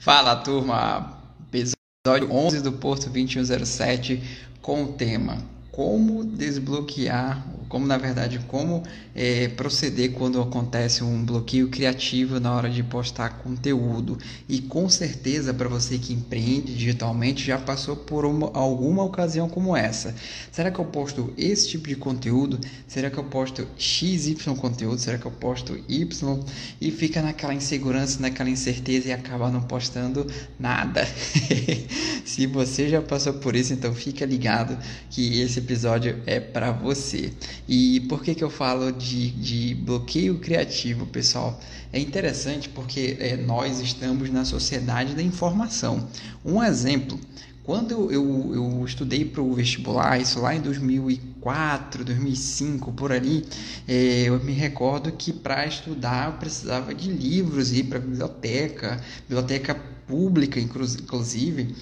Fala turma, episódio 11 do Porto 2107 com o tema Como desbloquear como na verdade como é, proceder quando acontece um bloqueio criativo na hora de postar conteúdo. E com certeza para você que empreende digitalmente já passou por uma, alguma ocasião como essa. Será que eu posto esse tipo de conteúdo? Será que eu posto x y conteúdo? Será que eu posto y? E fica naquela insegurança naquela incerteza e acaba não postando nada. Se você já passou por isso então fica ligado que esse episódio é para você e por que, que eu falo de, de bloqueio criativo, pessoal? É interessante porque é, nós estamos na sociedade da informação. Um exemplo, quando eu, eu, eu estudei para o vestibular, isso lá em 2004, 2005, por ali, é, eu me recordo que para estudar eu precisava de livros, ir para a biblioteca, biblioteca pública, inclusive,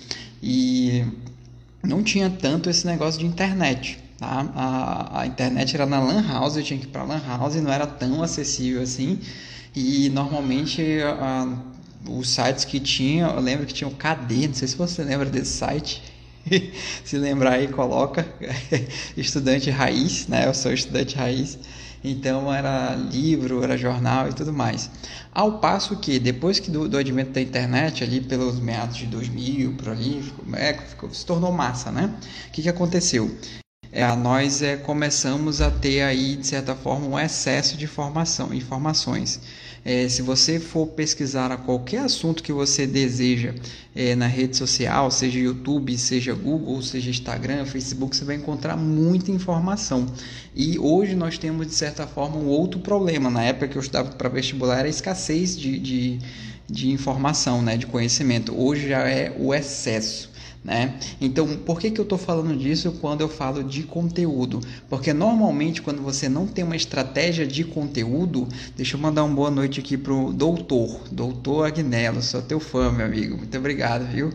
e não tinha tanto esse negócio de internet. Tá? A, a internet era na Lan House, eu tinha que ir para Lan House e não era tão acessível assim. E normalmente a, os sites que tinha, eu lembro que tinha o KD, não sei se você lembra desse site. se lembrar aí, coloca estudante raiz, né? Eu sou estudante raiz. Então era livro, era jornal e tudo mais. Ao passo que depois que do, do advento da internet, ali pelos meados de 2000, por ali, é, ficou, se tornou massa, né? O que, que aconteceu? É, nós é, começamos a ter aí, de certa forma, um excesso de informação, informações. É, se você for pesquisar a qualquer assunto que você deseja é, na rede social, seja YouTube, seja Google, seja Instagram, Facebook, você vai encontrar muita informação. E hoje nós temos, de certa forma, um outro problema. Na época que eu estudava para vestibular, era a escassez de, de, de informação, né, de conhecimento. Hoje já é o excesso. Né? Então, por que, que eu estou falando disso quando eu falo de conteúdo? Porque normalmente, quando você não tem uma estratégia de conteúdo, deixa eu mandar uma boa noite aqui pro doutor, doutor Agnello, sou teu fã, meu amigo, muito obrigado, viu?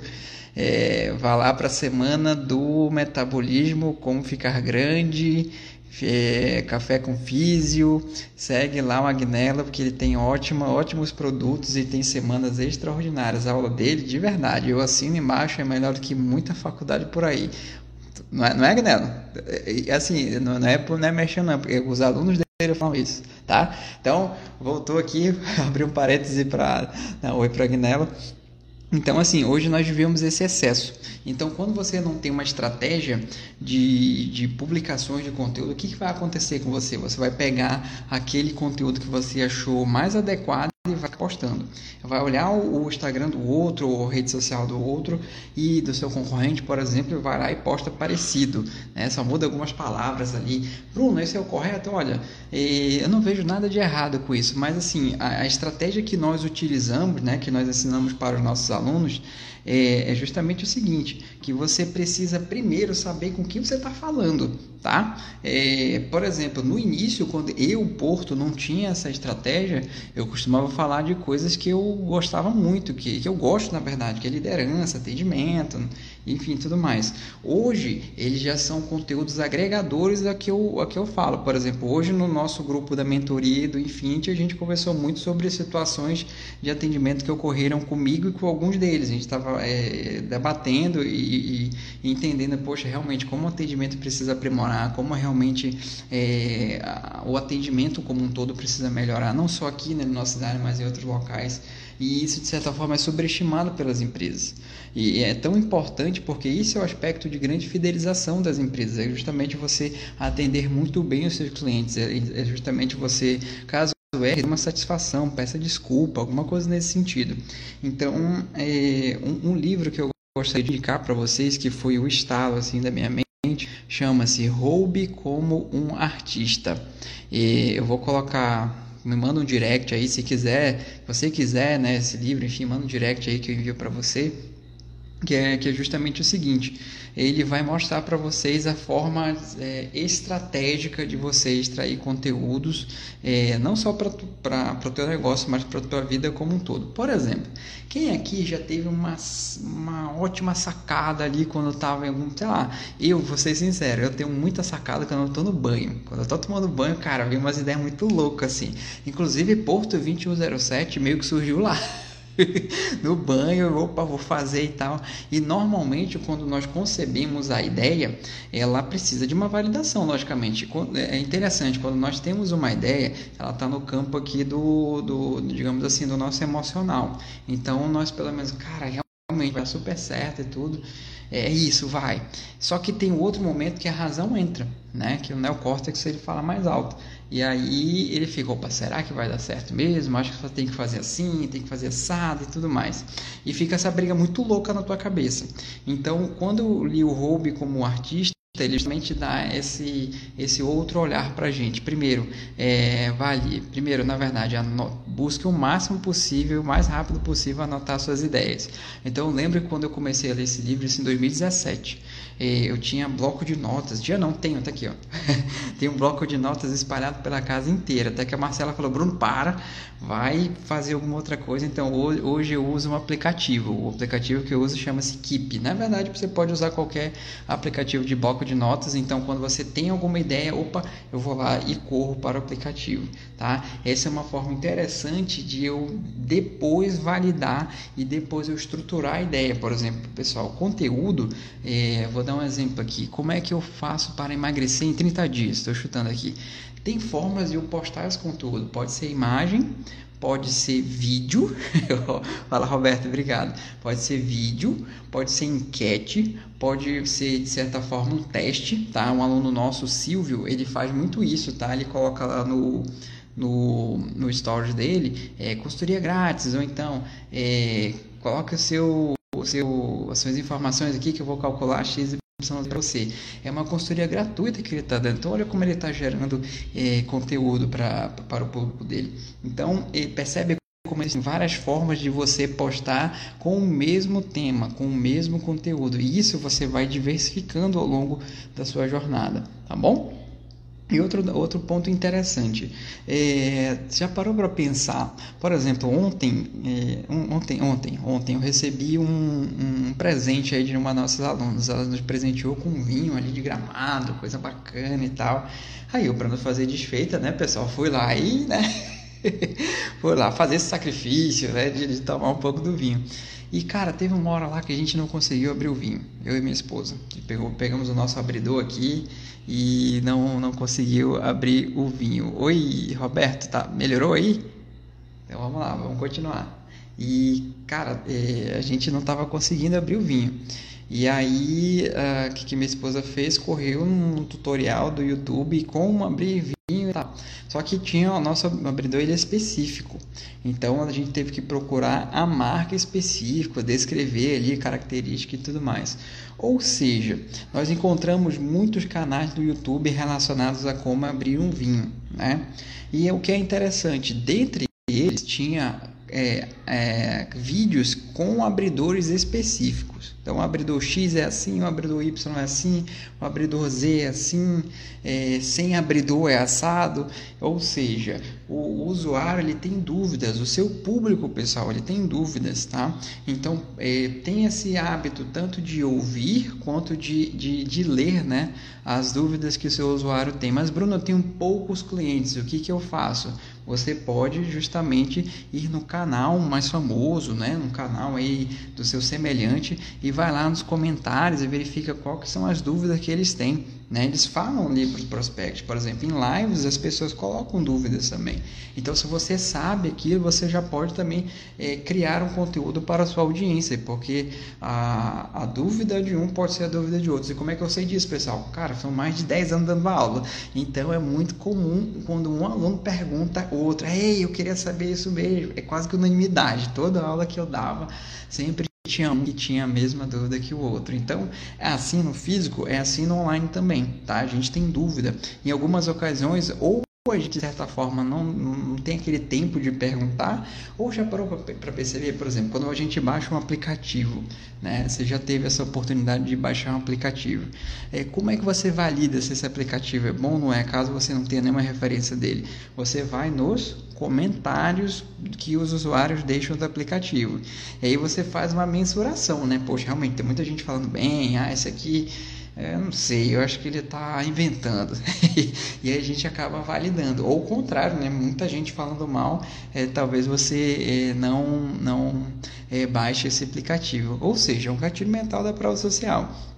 É, vá lá para a semana do metabolismo, como ficar grande é, Café com Físio, segue lá o Agnella, porque ele tem ótima, ótimos produtos e tem semanas extraordinárias. A aula dele, de verdade, eu assino embaixo, é melhor do que muita faculdade por aí. Não é, não é Agnella? É, é, assim, não, é, não é mexendo, não, porque os alunos dele falam isso, tá? Então, voltou aqui, abri um parêntese para. Oi para Agnella. Então, assim, hoje nós vivemos esse excesso. Então, quando você não tem uma estratégia de, de publicações de conteúdo, o que, que vai acontecer com você? Você vai pegar aquele conteúdo que você achou mais adequado e vai postando. Vai olhar o Instagram do outro, ou rede social do outro e do seu concorrente, por exemplo, vai lá e posta parecido. Né? Só muda algumas palavras ali. Bruno, esse é o correto? Olha, eu não vejo nada de errado com isso, mas assim, a estratégia que nós utilizamos, né, que nós ensinamos para os nossos alunos, é, é justamente o seguinte, que você precisa primeiro saber com quem você está falando, tá? É, por exemplo, no início, quando eu, Porto, não tinha essa estratégia, eu costumava falar de coisas que eu gostava muito, que, que eu gosto, na verdade, que é liderança, atendimento, enfim, tudo mais. Hoje, eles já são conteúdos agregadores a que eu, a que eu falo. Por exemplo, hoje no nosso grupo da mentoria do Infinity, a gente conversou muito sobre situações de atendimento que ocorreram comigo e com alguns deles. A gente estava é, debatendo e, e, entendendo, poxa, realmente como o atendimento precisa aprimorar, como realmente é, o atendimento como um todo precisa melhorar, não só aqui né, na nossa cidade, mas em outros locais. E isso, de certa forma, é sobreestimado pelas empresas. E é tão importante porque isso é o aspecto de grande fidelização das empresas. É justamente você atender muito bem os seus clientes. É, é justamente você, caso erre, uma satisfação, peça desculpa, alguma coisa nesse sentido. Então, é, um, um livro que eu gostaria de indicar para vocês, que foi o estalo assim, da minha mente, chama-se Roube como um Artista. E eu vou colocar me manda um direct aí se quiser, se você quiser, né, esse livro, enfim, manda um direct aí que eu envio para você, que é, que é justamente o seguinte, ele vai mostrar para vocês a forma é, estratégica de você extrair conteúdos, é, não só para o teu negócio, mas para a tua vida como um todo. Por exemplo, quem aqui já teve uma, uma ótima sacada ali quando estava em algum, sei lá, eu vou ser sincero, eu tenho muita sacada quando eu estou no banho. Quando eu estou tomando banho, cara, vem umas ideias muito loucas assim. Inclusive, Porto 2107 meio que surgiu lá. no banho, opa, vou fazer e tal. E normalmente, quando nós concebemos a ideia, ela precisa de uma validação, logicamente. É interessante, quando nós temos uma ideia, ela está no campo aqui do, do, digamos assim, do nosso emocional. Então, nós pelo menos, cara, realmente vai super certo e tudo. É isso, vai. Só que tem outro momento que a razão entra, né? Que o neocórtex ele fala mais alto. E aí ele fica, opa, será que vai dar certo mesmo? Acho que você tem que fazer assim, tem que fazer assado e tudo mais. E fica essa briga muito louca na tua cabeça. Então, quando li o Roube como artista, ele justamente dá esse, esse outro olhar para a gente. Primeiro, é, vale, primeiro, na verdade, busque o máximo possível, o mais rápido possível, anotar suas ideias. Então, eu lembro quando eu comecei a ler esse livro, isso em 2017. Eu tinha bloco de notas, dia não, tenho, tá aqui, ó. tem um bloco de notas espalhado pela casa inteira. Até que a Marcela falou: Bruno, para, vai fazer alguma outra coisa. Então hoje eu uso um aplicativo. O aplicativo que eu uso chama-se Keep. Na verdade, você pode usar qualquer aplicativo de bloco de notas. Então, quando você tem alguma ideia, opa, eu vou lá e corro para o aplicativo, tá? Essa é uma forma interessante de eu depois validar e depois eu estruturar a ideia. Por exemplo, pessoal, conteúdo, é, vou dar um exemplo aqui. Como é que eu faço para emagrecer em 30 dias? Estou chutando aqui. Tem formas de eu postar esse conteúdo. Pode ser imagem, pode ser vídeo. Fala, Roberto, obrigado. Pode ser vídeo, pode ser enquete, pode ser de certa forma um teste, tá? Um aluno nosso, Silvio, ele faz muito isso, tá? Ele coloca lá no no, no storage dele é, consultoria grátis ou então é, coloca o seu, seu, as suas informações aqui que eu vou calcular x para você. É uma consultoria gratuita que ele está dando. Então, olha como ele está gerando é, conteúdo pra, para o público dele. Então, percebe como existem várias formas de você postar com o mesmo tema, com o mesmo conteúdo. E isso você vai diversificando ao longo da sua jornada, tá bom? E outro, outro ponto interessante, é, já parou para pensar, por exemplo, ontem, é, ontem, ontem, ontem eu recebi um, um, presente aí de uma das nossas alunas, ela nos presenteou com um vinho ali de gramado, coisa bacana e tal. Aí eu, para não fazer desfeita, né, pessoal, fui lá e, né, fui lá fazer esse sacrifício, né, de, de tomar um pouco do vinho. E cara, teve uma hora lá que a gente não conseguiu abrir o vinho, eu e minha esposa. Pegamos o nosso abridor aqui e não, não conseguiu abrir o vinho. Oi, Roberto, tá? Melhorou aí? Então vamos lá, vamos continuar. E cara, é, a gente não estava conseguindo abrir o vinho. E aí, ah, o que, minha esposa fez? Correu num tutorial do YouTube como abrir Só que tinha o nosso abridor ele é específico. Então a gente teve que procurar a marca específica, descrever ali característica e tudo mais. Ou seja, nós encontramos muitos canais do YouTube relacionados a como abrir um vinho, né? E o que é interessante, dentre eles tinha é, é, vídeos com abridores específicos. Então, o abridor X é assim, o abridor Y é assim, o abridor Z é assim, é, sem abridor é assado. Ou seja, o usuário ele tem dúvidas, o seu público, pessoal, ele tem dúvidas, tá? Então, é, tem esse hábito tanto de ouvir quanto de, de, de ler, né? As dúvidas que o seu usuário tem. Mas, Bruno, eu tenho poucos clientes, o que, que eu faço? Você pode justamente ir no canal mais famoso, né? No canal aí do seu semelhante e vai lá nos comentários e verifica quais são as dúvidas que eles têm. Né? Eles falam ali para os prospectos, por exemplo, em lives as pessoas colocam dúvidas também. Então, se você sabe aquilo, você já pode também é, criar um conteúdo para a sua audiência, porque a, a dúvida de um pode ser a dúvida de outros. E como é que eu sei disso, pessoal? Cara, são mais de 10 anos dando aula, então é muito comum quando um aluno pergunta outro, ei, eu queria saber isso mesmo. É quase que unanimidade. Toda aula que eu dava sempre tinha um que tinha a mesma dúvida que o outro. Então, é assim no físico, é assim no online também, tá? A gente tem dúvida. Em algumas ocasiões, ou a gente de certa forma não, não tem aquele tempo de perguntar, ou já parou para perceber, por exemplo, quando a gente baixa um aplicativo, né? Você já teve essa oportunidade de baixar um aplicativo. É, como é que você valida se esse aplicativo é bom ou não é, caso você não tenha nenhuma referência dele? Você vai nos comentários que os usuários deixam do aplicativo. E aí você faz uma mensuração, né? Poxa, realmente tem muita gente falando bem, ah, esse aqui é, não sei, eu acho que ele está inventando. e aí a gente acaba validando. Ou o contrário, né? Muita gente falando mal, é, talvez você é, não, não é, baixe esse aplicativo. Ou seja, é um gatilho mental da prova social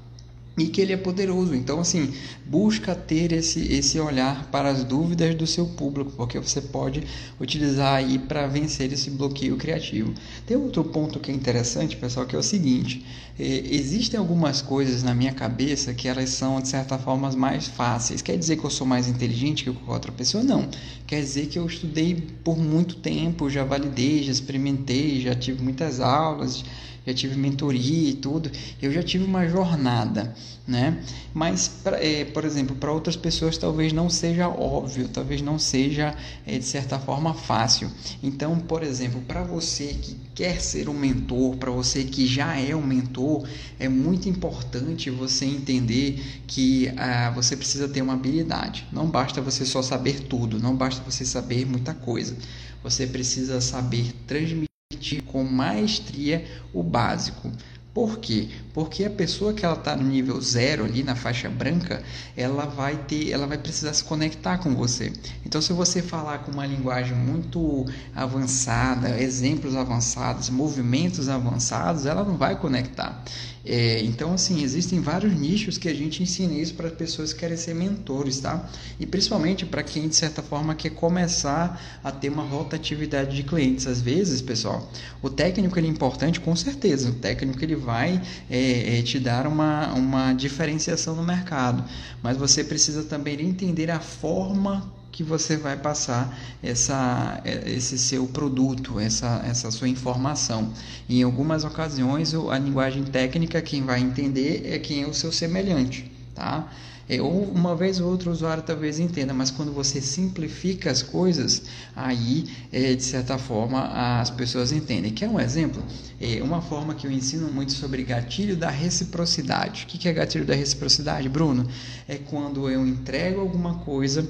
e que ele é poderoso. Então, assim, busca ter esse, esse olhar para as dúvidas do seu público, porque você pode utilizar aí para vencer esse bloqueio criativo. Tem outro ponto que é interessante, pessoal, que é o seguinte: é, existem algumas coisas na minha cabeça que elas são, de certa forma, mais fáceis. Quer dizer que eu sou mais inteligente que qualquer outra pessoa? Não. Quer dizer que eu estudei por muito tempo, já validei, já experimentei, já tive muitas aulas já tive mentoria e tudo, eu já tive uma jornada, né? Mas, pra, é, por exemplo, para outras pessoas talvez não seja óbvio, talvez não seja é, de certa forma fácil. Então, por exemplo, para você que quer ser um mentor, para você que já é um mentor, é muito importante você entender que ah, você precisa ter uma habilidade. Não basta você só saber tudo, não basta você saber muita coisa. Você precisa saber transmitir com maestria o básico. Por quê? Porque a pessoa que ela está no nível zero ali na faixa branca, ela vai ter, ela vai precisar se conectar com você. Então, se você falar com uma linguagem muito avançada, exemplos avançados, movimentos avançados, ela não vai conectar. É, então, assim, existem vários nichos que a gente ensina isso para as pessoas que querem ser mentores, tá? E principalmente para quem, de certa forma, quer começar a ter uma rotatividade de clientes. Às vezes, pessoal, o técnico ele é importante, com certeza. O técnico ele vai é, é, te dar uma, uma diferenciação no mercado, mas você precisa também entender a forma que você vai passar essa, esse seu produto, essa, essa sua informação. Em algumas ocasiões, a linguagem técnica, quem vai entender é quem é o seu semelhante, tá? É, ou uma vez ou outra o usuário talvez entenda, mas quando você simplifica as coisas, aí é, de certa forma as pessoas entendem. Quer um exemplo? É uma forma que eu ensino muito sobre gatilho da reciprocidade. O que é gatilho da reciprocidade, Bruno? É quando eu entrego alguma coisa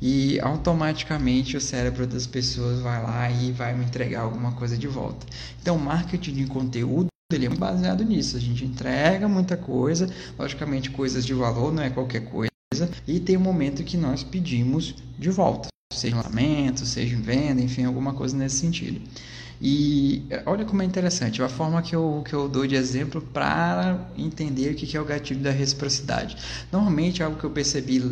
e automaticamente o cérebro das pessoas vai lá e vai me entregar alguma coisa de volta. Então, marketing de conteúdo baseado nisso. A gente entrega muita coisa, logicamente coisas de valor, não é qualquer coisa, e tem um momento que nós pedimos de volta, seja em seja em venda, enfim, alguma coisa nesse sentido. E olha como é interessante, a forma que eu, que eu dou de exemplo para entender o que é o gatilho da reciprocidade. Normalmente, algo que eu percebi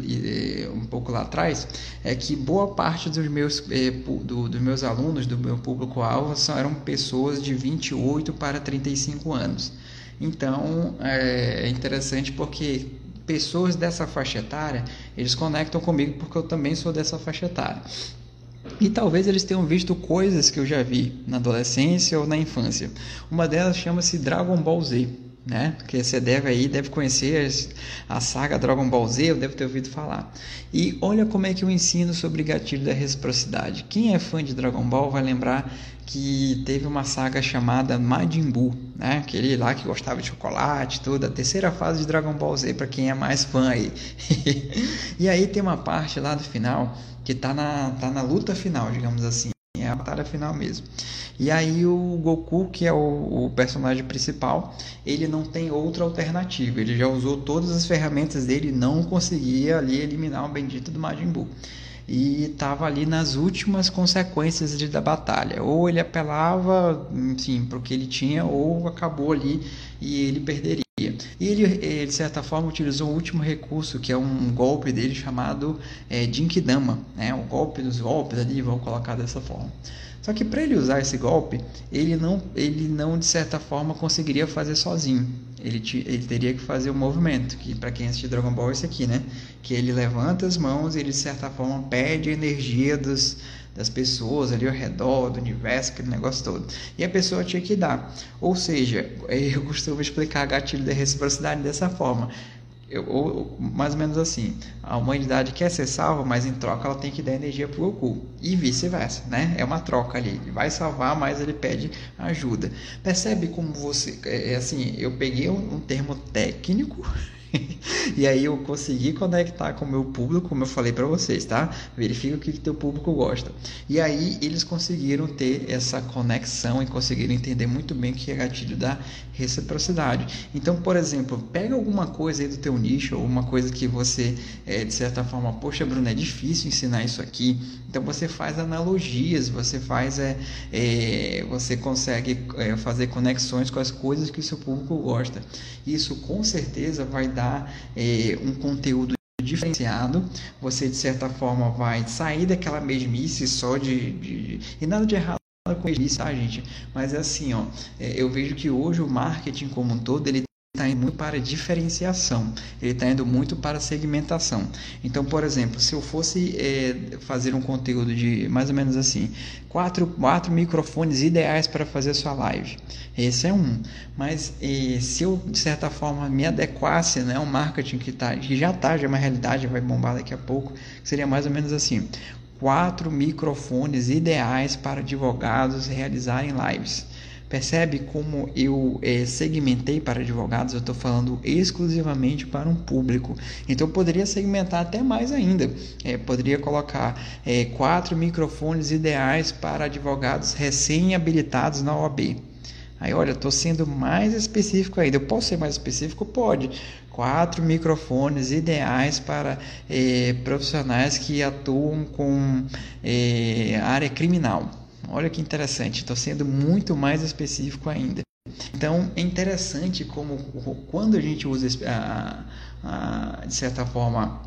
um pouco lá atrás é que boa parte dos meus, eh, do, dos meus alunos, do meu público-alvo, eram pessoas de 28 para 35 anos. Então, é interessante porque pessoas dessa faixa etária, eles conectam comigo porque eu também sou dessa faixa etária. E talvez eles tenham visto coisas que eu já vi na adolescência ou na infância. Uma delas chama-se Dragon Ball Z, né? Que você deve aí, deve conhecer a saga Dragon Ball Z, eu deve ter ouvido falar. E olha como é que eu ensino sobre gatilho da reciprocidade. Quem é fã de Dragon Ball vai lembrar que teve uma saga chamada Majin Buu, né? Aquele lá que gostava de chocolate, tudo, a terceira fase de Dragon Ball Z para quem é mais fã aí. e aí tem uma parte lá do final que tá na, tá na luta final, digamos assim. É a batalha final mesmo. E aí o Goku, que é o, o, personagem principal, ele não tem outra alternativa. Ele já usou todas as ferramentas dele e não conseguia ali eliminar o bendito do Majin Buu. E estava ali nas últimas consequências de, da batalha. Ou ele apelava, enfim, para o que ele tinha, ou acabou ali e ele perderia. E ele, eh, de certa forma, utilizou o último recurso, que é um golpe dele chamado é, Jinkidama, né? o golpe dos golpes ali, vou colocar dessa forma. Só que para ele usar esse golpe, ele não, ele não de certa forma conseguiria fazer sozinho. Ele, ele teria que fazer o um movimento, que para quem assistiu Dragon Ball é esse aqui, né? Que ele levanta as mãos e ele de certa forma pede a energia dos, das pessoas ali ao redor, do universo, aquele negócio todo. E a pessoa tinha que dar. Ou seja, eu costumo explicar gatilho da reciprocidade dessa forma. Eu, ou, mais ou menos assim, a humanidade quer ser salva, mas em troca ela tem que dar energia pro Goku. E vice-versa, né? É uma troca ali. Ele vai salvar, mas ele pede ajuda. Percebe como você. É, é assim, eu peguei um, um termo técnico e aí eu consegui conectar com o meu público, como eu falei para vocês, tá? Verifica o que, teu público gosta. E aí eles conseguiram ter essa conexão e conseguiram entender muito bem o que é gatilho da reciprocidade. Então, por exemplo, pega alguma coisa aí do teu nicho, ou uma coisa que você, é, de certa forma, poxa, Bruno, é difícil ensinar isso aqui. Então você faz analogias, você faz, é, é você consegue é, fazer conexões com as coisas que o seu público gosta. Isso com certeza vai dar é, um conteúdo diferenciado, você de certa forma vai sair daquela mesmice só de, de e nada de errado com isso, tá, gente? Mas é assim, ó, é, eu vejo que hoje o marketing como um todo ele está indo muito para diferenciação, ele está indo muito para segmentação. Então, por exemplo, se eu fosse é, fazer um conteúdo de mais ou menos assim, quatro, quatro microfones ideais para fazer sua live, esse é um. Mas é, se eu de certa forma me adequasse, né, um marketing que, tá, que já está, já é uma realidade, vai bombar daqui a pouco, seria mais ou menos assim: quatro microfones ideais para advogados realizarem lives. Percebe como eu é, segmentei para advogados? Eu estou falando exclusivamente para um público. Então eu poderia segmentar até mais ainda. É, poderia colocar é, quatro microfones ideais para advogados recém-habilitados na OAB. Aí, olha, estou sendo mais específico ainda. Eu posso ser mais específico? Pode. Quatro microfones ideais para profissionais que atuam com área criminal. Olha que interessante. Estou sendo muito mais específico ainda. Então, é interessante como quando a gente usa, a, a, de certa forma,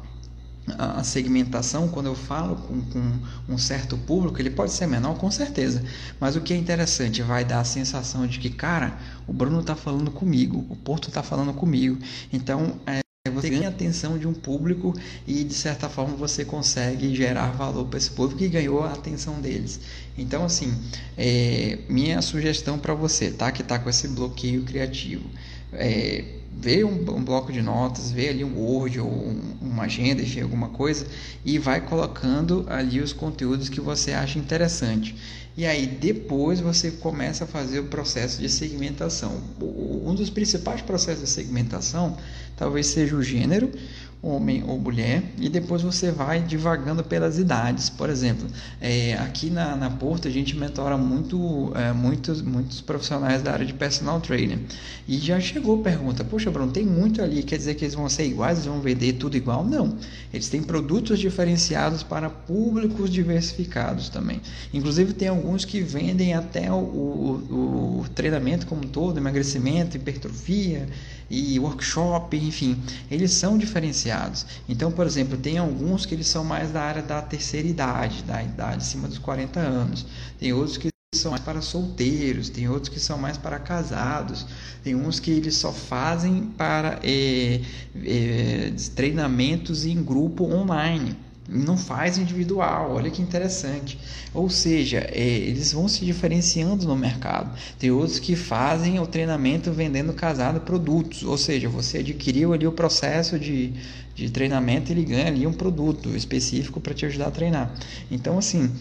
a segmentação, quando eu falo com, com, um certo público, ele pode ser menor, com certeza. Mas o que é interessante, vai dar a sensação de que, cara, o Bruno está falando comigo, o Porto está falando comigo. Então, é, você ganha a atenção de um público e, de certa forma, você consegue gerar valor para esse público que ganhou a atenção deles. Então, assim, é, minha sugestão para você, tá? Que está com esse bloqueio criativo. É, vê um, um, bloco de notas, vê ali um Word ou um, uma agenda, enfim, alguma coisa, e vai colocando ali os conteúdos que você acha interessante. E aí depois você começa a fazer o processo de segmentação. Um dos principais processos de segmentação talvez seja o gênero, homem ou mulher, e depois você vai divagando pelas idades. Por exemplo, é, aqui na, na Porto a gente mentora muito, é, muitos, muitos profissionais da área de personal trainer. E já chegou pergunta: Poxa, Bruno, tem muito ali, quer dizer que eles vão ser iguais, eles vão vender tudo igual? Não. Eles têm produtos diferenciados para públicos diversificados também. Inclusive, tem alguns que vendem até o, o, o treinamento como todo, emagrecimento, hipertrofia e workshop, enfim, eles são diferenciados. Então, por exemplo, tem alguns que eles são mais da área da terceira idade, da idade acima dos 40 anos. Tem outros que são mais para solteiros, tem outros que são mais para casados, tem uns que eles só fazem para é, é, treinamentos em grupo online não faz individual, olha que interessante. Ou seja, é, eles vão se diferenciando no mercado. Tem outros que fazem o treinamento vendendo casado produtos, ou seja, você adquiriu ali o processo de, de treinamento, ele ganha ali um produto específico para te ajudar a treinar. Então, assim,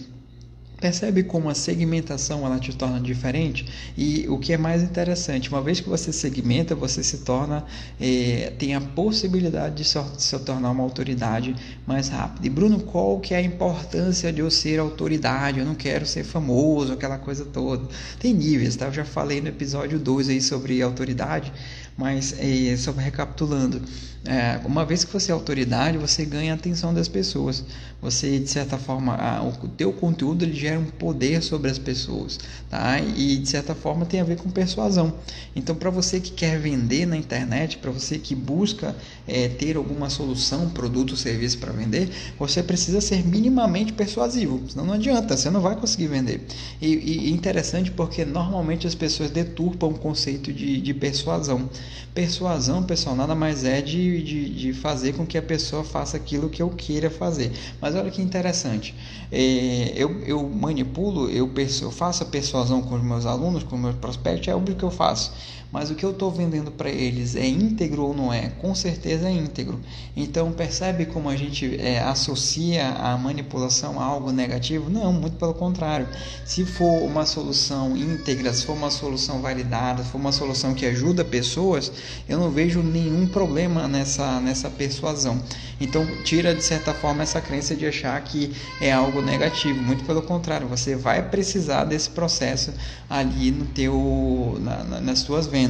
Percebe como a segmentação ela te torna diferente? E o que é mais interessante, uma vez que você segmenta, você se torna, é, tem a possibilidade de se, se, tornar uma autoridade mais rápida. E Bruno, qual que é a importância de eu ser autoridade? Eu não quero ser famoso, aquela coisa toda. Tem níveis, tá? Eu já falei no episódio 2 aí sobre autoridade, mas é, só recapitulando. É, uma vez que você é autoridade, você ganha a atenção das pessoas. Você, de certa forma, a, o teu conteúdo ele gera um poder sobre as pessoas, tá? E de certa forma tem a ver com persuasão. Então, para você que quer vender na internet, para você que busca é, ter alguma solução, produto ou serviço para vender, você precisa ser minimamente persuasivo. Senão não adianta, você não vai conseguir vender. E, e interessante porque normalmente as pessoas deturpam o conceito de, de persuasão. Persuasão, pessoal, nada mais é de, de, de, fazer com que a pessoa faça aquilo que eu queira fazer. Mas olha que interessante. É, eu, eu manipulo, eu, eu faço a persuasão com os meus alunos, com os meus prospectos, é óbvio que eu faço. Mas o que eu estou vendendo para eles é íntegro ou não é? Com certeza é íntegro. Então percebe como a gente é, associa a manipulação a algo negativo? Não, muito pelo contrário. Se for uma solução íntegra, se for uma solução validada, se for uma solução que ajuda pessoas, eu não vejo nenhum problema nessa, nessa persuasão. Então tira de certa forma essa crença de achar que é algo negativo. Muito pelo contrário, você vai precisar desse processo ali no teu, na, na, nas tuas vendas,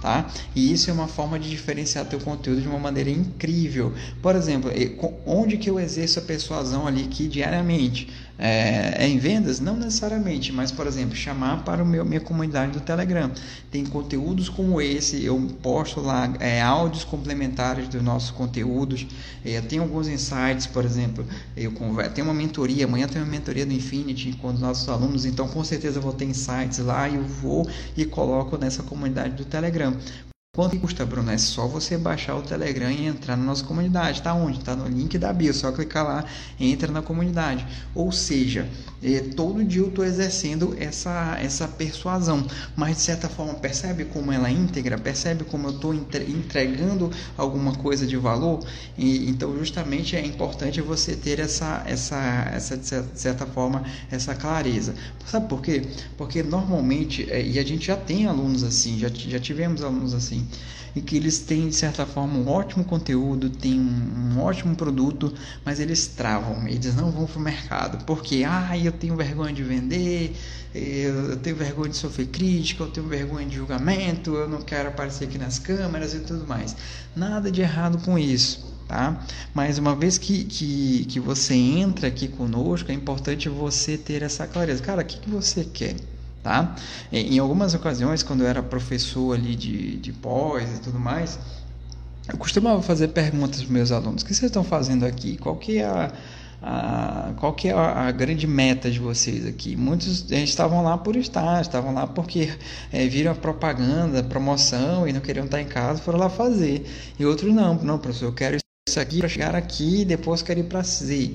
tá? E isso é uma forma de diferenciar teu conteúdo de uma maneira incrível. Por exemplo, onde que eu exerço a persuasão ali aqui diariamente? É, em vendas? Não necessariamente, mas por exemplo, chamar para o meu, minha comunidade do Telegram. Tem conteúdos como esse, eu posto lá é, áudios complementares dos nossos conteúdos. É, tem alguns insights, por exemplo, eu converso, tem uma mentoria, amanhã tem uma mentoria do Infinity com os nossos alunos, então com certeza eu vou ter insights lá e eu vou e coloco nessa comunidade do Telegram. Quanto custa, Bruno? É só você baixar o Telegram e entrar na nossa comunidade. Tá onde? Tá no link da bio. Só clicar lá, entra na comunidade. Ou seja, é, todo dia eu estou exercendo essa, essa persuasão. Mas de certa forma, percebe como ela é íntegra? Percebe como eu estou entregando alguma coisa de valor? E, então, justamente é importante você ter essa, essa, essa, de certa forma, essa clareza. Sabe por quê? Porque normalmente, é, e a gente já tem alunos assim, já, já tivemos alunos assim e que eles têm de certa forma um ótimo conteúdo, têm um, um ótimo produto, mas eles travam, eles não vão para o mercado, porque ah, eu tenho vergonha de vender, eu tenho vergonha de sofrer crítica, eu tenho vergonha de julgamento, eu não quero aparecer aqui nas câmeras e tudo mais. Nada de errado com isso. Tá? Mas uma vez que, que, que você entra aqui conosco, é importante você ter essa clareza. Cara, o que, que você quer? Tá? Em algumas ocasiões, quando eu era professor ali de, de pós e tudo mais, eu costumava fazer perguntas para meus alunos: o que vocês estão fazendo aqui? Qual que é a, a qual que é a, a, grande meta de vocês aqui? Muitos estavam lá por estar, estavam lá porque é, viram a propaganda, a promoção e não queriam estar em casa, foram lá fazer. E outros não, não, professor, eu quero isso aqui para chegar aqui e depois quero ir para C.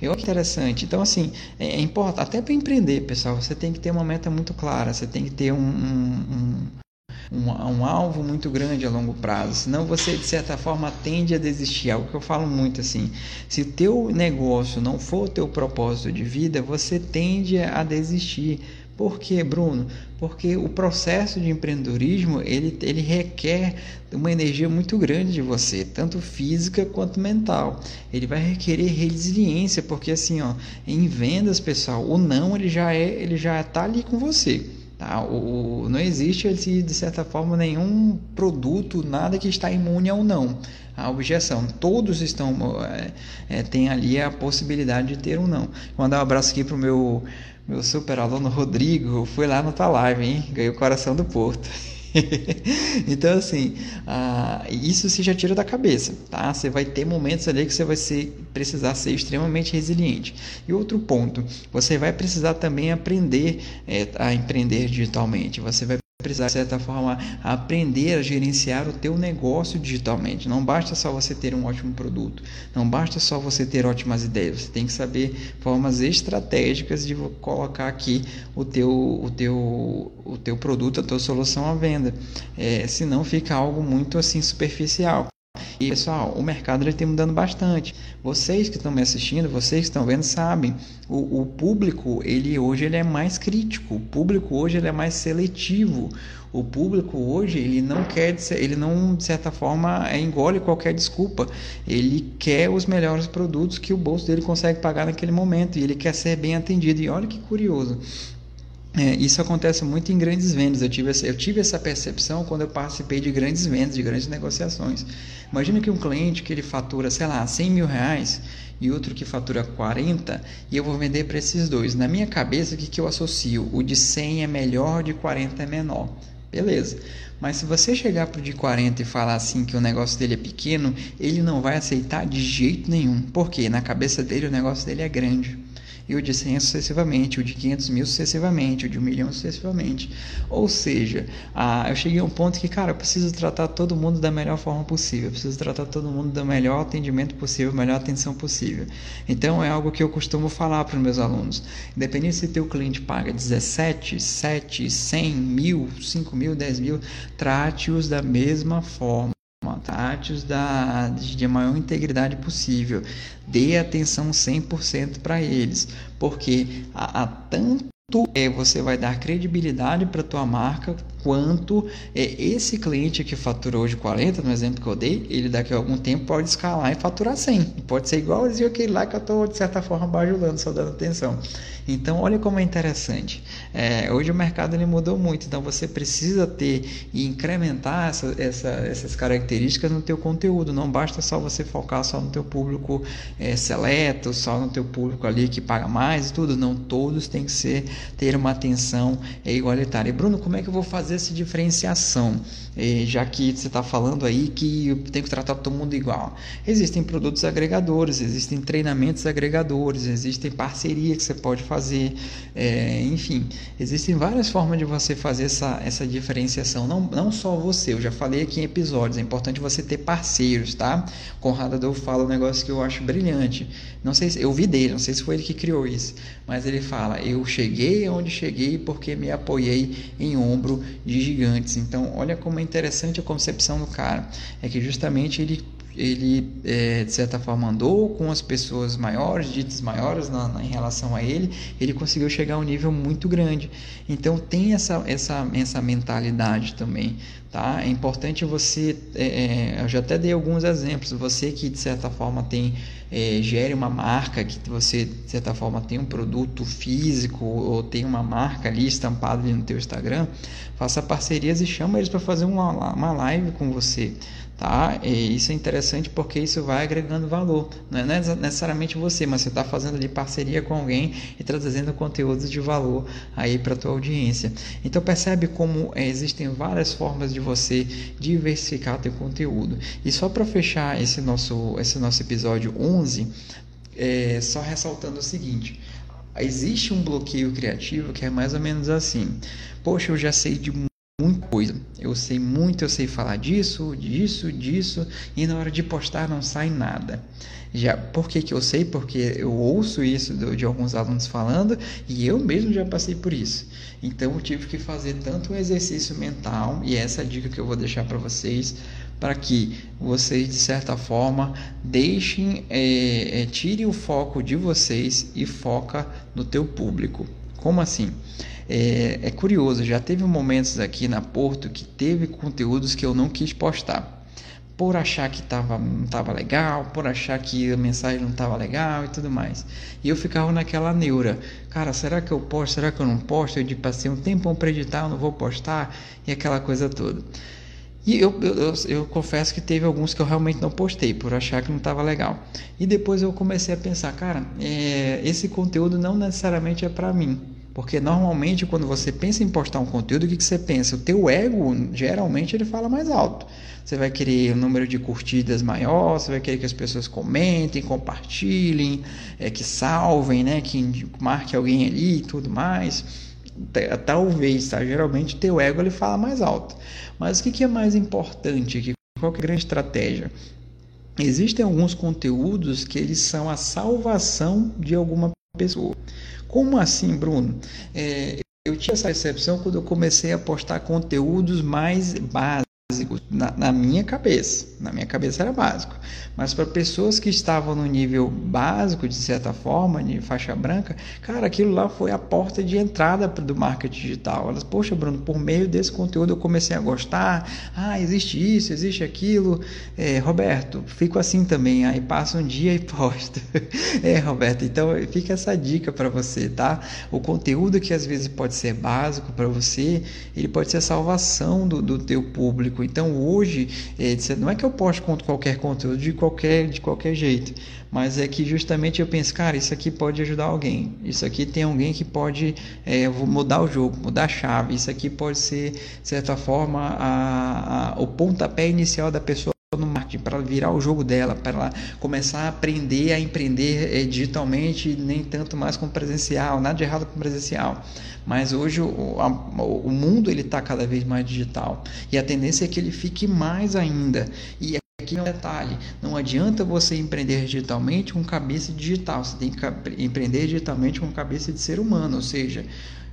Eu que interessante. Então, assim, é, é importante, até para empreender, pessoal, você tem que ter uma meta muito clara, você tem que ter um, um, um, um, alvo muito grande a longo prazo, senão você, de certa forma, tende a desistir. É algo que eu falo muito assim: se o teu negócio não for o teu propósito de vida, você tende a desistir por quê, Bruno? Porque o processo de empreendedorismo ele, ele requer uma energia muito grande de você, tanto física quanto mental. Ele vai requerer resiliência, porque assim, ó, em vendas, pessoal, o não ele já é, ele já está ali com você. Tá? O, não existe de certa forma nenhum produto, nada que está imune ao não. A objeção, todos estão é, é, tem ali a possibilidade de ter um não. Vou mandar um abraço aqui para o meu meu super aluno Rodrigo foi lá na tua live, hein? Ganhou o coração do Porto. então, assim, uh, isso você já tira da cabeça, tá? Você vai ter momentos ali que você vai ser, precisar ser extremamente resiliente. E outro ponto, você vai precisar também aprender é, a empreender digitalmente. Você vai precisar, de certa forma, aprender a gerenciar o teu negócio digitalmente. Não basta só você ter um ótimo produto, não basta só você ter ótimas ideias, você tem que saber formas estratégicas de colocar aqui o teu, o teu, o teu produto, a tua solução à venda. É, senão fica algo muito assim superficial. E pessoal, o mercado está mudando bastante. Vocês que estão me assistindo, vocês que estão vendo, sabem. O, o, público, ele hoje ele é mais crítico. O público hoje ele é mais seletivo. O público hoje ele não quer, ele não de certa forma é, engole qualquer desculpa. Ele quer os melhores produtos que o bolso dele consegue pagar naquele momento e ele quer ser bem atendido. E olha que curioso. É, isso acontece muito em grandes vendas. Eu tive, essa, eu tive essa percepção quando eu participei de grandes vendas, de grandes negociações. Imagina que um cliente que ele fatura, sei lá, 100 mil reais e outro que fatura 40 e eu vou vender para esses dois. Na minha cabeça, o que, que eu associo? O de 100 é melhor, o de 40 é menor. Beleza. Mas se você chegar para o de 40 e falar assim que o negócio dele é pequeno, ele não vai aceitar de jeito nenhum. Porque na cabeça dele o negócio dele é grande e o de 100 sucessivamente, o de 500 mil sucessivamente, o de 1 milhão sucessivamente. Ou seja, a, eu cheguei a um ponto que, cara, eu preciso tratar todo mundo da melhor forma possível, eu preciso tratar todo mundo do melhor atendimento possível, melhor atenção possível. Então é algo que eu costumo falar para os meus alunos. Independente se teu cliente paga 17, 7, 100, mil, 5 mil, 10 mil, trate-os da mesma forma. Tá? rátios da, de maior integridade possível. Dê atenção 100% para eles, porque há, há tanto é, você vai dar credibilidade para tua marca, quanto é, esse cliente que faturou hoje 40, no exemplo que eu dei, ele daqui a algum tempo pode escalar e faturar 100. Pode ser igualzinho aquele lá que eu estou, de certa forma, bajulando, só dando atenção. Então, olha como é interessante. É, hoje o mercado ele mudou muito, então você precisa ter e incrementar essa, essa, essas características no teu conteúdo. Não basta só você focar só no teu público é, seleto, só no teu público ali que paga mais e tudo. Não, todos têm que ser ter uma atenção é, igualitária. Bruno, como é que eu vou fazer essa diferenciação? É, já que você está falando aí que tenho que tratar todo mundo igual. Existem produtos agregadores, existem treinamentos agregadores, existem parcerias que você pode fazer fazer, é, enfim, existem várias formas de você fazer essa, essa diferenciação, não, não só você, eu já falei aqui em episódios, é importante você ter parceiros, tá? Conrado Adolfo fala um negócio que eu acho brilhante, não sei se, eu vi dele, não sei se foi ele que criou isso, mas ele fala, eu cheguei onde cheguei porque me apoiei em ombro de gigantes, então olha como é interessante a concepção do cara, é que justamente ele ele é, de certa forma andou com as pessoas maiores, ditas maiores na, na, em relação a ele, ele conseguiu chegar a um nível muito grande. Então tem essa, essa, essa mentalidade também. Tá? É importante você, é, é, eu já até dei alguns exemplos, você que de certa forma tem, é, gere uma marca, que você de certa forma tem um produto físico ou tem uma marca ali estampada ali no teu Instagram, faça parcerias e chama eles para fazer uma, uma live com você tá? E isso é interessante porque isso vai agregando valor. Não é necessariamente você, mas você está fazendo ali parceria com alguém e trazendo conteúdos de valor aí para a tua audiência. Então percebe como é, existem várias formas de você diversificar teu conteúdo. E só para fechar esse nosso esse nosso episódio 11, é, só ressaltando o seguinte. Existe um bloqueio criativo que é mais ou menos assim. Poxa, eu já sei de muita coisa. Eu sei muito, eu sei falar disso, disso, disso, e na hora de postar não sai nada. Já, por que, que eu sei? Porque eu ouço isso de, de alguns alunos falando e eu mesmo já passei por isso. Então eu tive que fazer tanto um exercício mental, e essa é a dica que eu vou deixar para vocês, para que vocês, de certa forma, deixem, é, é, tirem o foco de vocês e foca no teu público. Como assim? É, é curioso, já teve momentos aqui na Porto que teve conteúdos que eu não quis postar por achar que tava, não estava legal, por achar que a mensagem não estava legal e tudo mais. E eu ficava naquela neura, cara, será que eu posto, será que eu não posto? Eu passei um tempão para editar, eu não vou postar e aquela coisa toda. E eu, eu, eu, eu, confesso que teve alguns que eu realmente não postei, por achar que não estava legal. E depois eu comecei a pensar, cara, é, esse conteúdo não necessariamente é para mim. Porque normalmente quando você pensa em postar um conteúdo, o que, que você pensa? O teu ego, geralmente, ele fala mais alto. Você vai querer um número de curtidas maior, você vai querer que as pessoas comentem, compartilhem, é, que salvem, né? que marque alguém ali e tudo mais. Talvez, tá? Geralmente teu ego ele fala mais alto. Mas o que, que é mais importante aqui? Qual é a grande estratégia? Existem alguns conteúdos que eles são a salvação de alguma pessoa. Como assim, Bruno? É, eu tinha essa percepção quando eu comecei a postar conteúdos mais básicos na, na, minha cabeça. Na minha cabeça era básico. Mas para pessoas que estavam no nível básico, de certa forma, de faixa branca, cara, aquilo lá foi a porta de entrada do marketing digital. Elas, poxa, Bruno, por meio desse conteúdo eu comecei a gostar. Ah, existe isso, existe aquilo. É, Roberto, fico assim também. Aí passa um dia e posto. é, Roberto, então fica essa dica para você, tá? O conteúdo que às vezes pode ser básico para você, ele pode ser a salvação do, do teu público então hoje, é, não é que eu posto qualquer conteúdo de qualquer, de qualquer jeito, mas é que justamente eu penso, cara, isso aqui pode ajudar alguém. Isso aqui tem alguém que pode é, mudar o jogo, mudar a chave. Isso aqui pode ser, de certa forma, a, a, o pontapé inicial da pessoa no marketing, para virar o jogo dela, para ela começar a aprender a empreender é, digitalmente, nem tanto mais com presencial, nada de errado com presencial. Mas hoje o, a, o mundo ele está cada vez mais digital e a tendência é que ele fique mais ainda. E aqui é um detalhe: não adianta você empreender digitalmente com cabeça digital, você tem que empreender digitalmente com cabeça de ser humano, ou seja,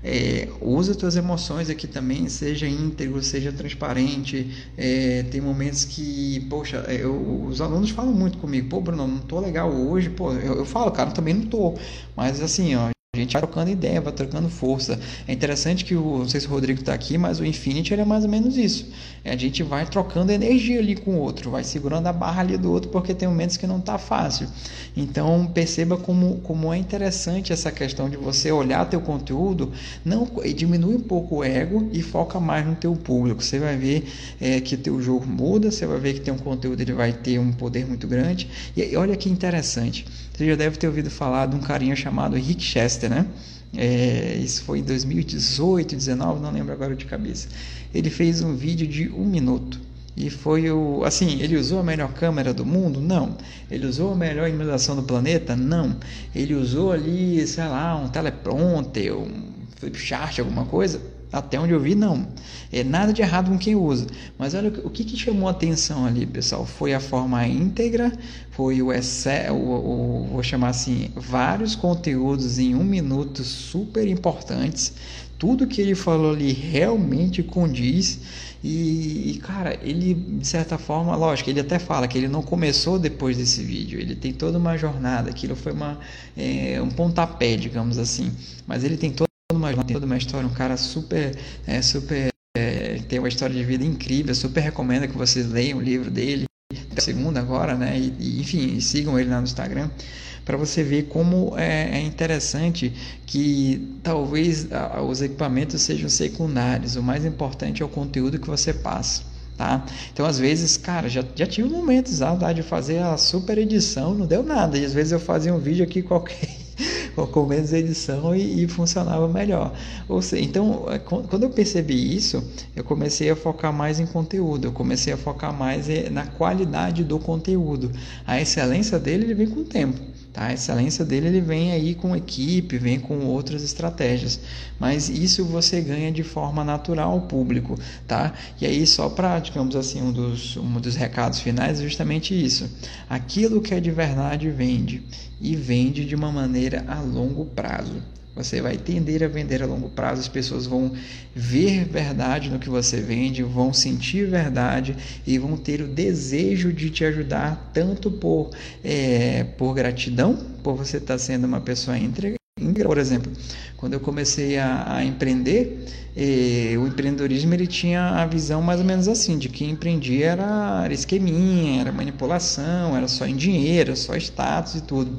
é, usa tuas emoções aqui também, seja íntegro, seja transparente. É, tem momentos que, poxa, é, eu, os alunos falam muito comigo, pô, Bruno, não tô legal hoje, pô, eu, eu falo, cara, também não tô, mas assim, ó, a gente vai trocando ideia, vai trocando força. É interessante que o, não sei se o Rodrigo está aqui, mas o Infinity é mais ou menos isso. É, a gente vai trocando energia ali com o outro, vai segurando a barra ali do outro, porque tem momentos que não está fácil. Então perceba como, como é interessante essa questão de você olhar teu conteúdo, não diminui um pouco o ego e foca mais no teu público. Você vai ver é, que teu jogo muda, você vai ver que tem um conteúdo ele vai ter um poder muito grande. E olha que interessante. Você já deve ter ouvido falar de um carinha chamado Rick Chester, né? É, isso foi em 2018, 2019, não lembro agora de cabeça. Ele fez um vídeo de um minuto. E foi o. Assim, ele usou a melhor câmera do mundo? Não. Ele usou a melhor iluminação do planeta? Não. Ele usou ali, sei lá, um teleprompter, um flipchart, alguma coisa? Até onde eu vi, não. É nada de errado com quem usa. Mas olha o que, que chamou a atenção ali, pessoal. Foi a forma íntegra, foi o, o, o, vou chamar assim, vários conteúdos em um minuto super importantes. Tudo que ele falou ali realmente condiz. E, e, cara, ele de certa forma, lógico, ele até fala que ele não começou depois desse vídeo, ele tem toda uma jornada, aquilo foi uma, é, um pontapé, digamos assim, mas ele tem toda uma, toda uma história, um cara super, é, super é, tem uma história de vida incrível, super recomendo que vocês leiam o livro dele, segunda agora, né? E, e, enfim, sigam ele lá no Instagram para você ver como é, é, interessante que talvez a, os equipamentos sejam secundários. O mais importante é o conteúdo que você passa. Tá? Então, às vezes, cara, já, já tive momentos lá de fazer a super edição, não deu nada. E às vezes eu fazia um vídeo aqui qualquer com menos edição e, e, funcionava melhor. Ou seja, então, é, quando eu percebi isso, eu comecei a focar mais em conteúdo, eu comecei a focar mais eh, na qualidade do conteúdo. A excelência dele ele vem com o tempo. Tá? A excelência dele ele vem aí com equipe, vem com outras estratégias, mas isso você ganha de forma natural ao público, tá? E aí só para, digamos assim, um dos, um dos recados finais é justamente isso. Aquilo que é de verdade vende e vende de uma maneira a longo prazo. Você vai tender a vender a longo prazo, as pessoas vão ver verdade no que você vende, vão sentir verdade e vão ter o desejo de te ajudar, tanto por, é, por gratidão, por você estar sendo uma pessoa íntegra. Por exemplo, quando eu comecei a, a empreender, eh, o empreendedorismo ele tinha a visão mais ou menos assim, de que empreendia era, era esqueminha, era manipulação, era só em dinheiro, só status e tudo.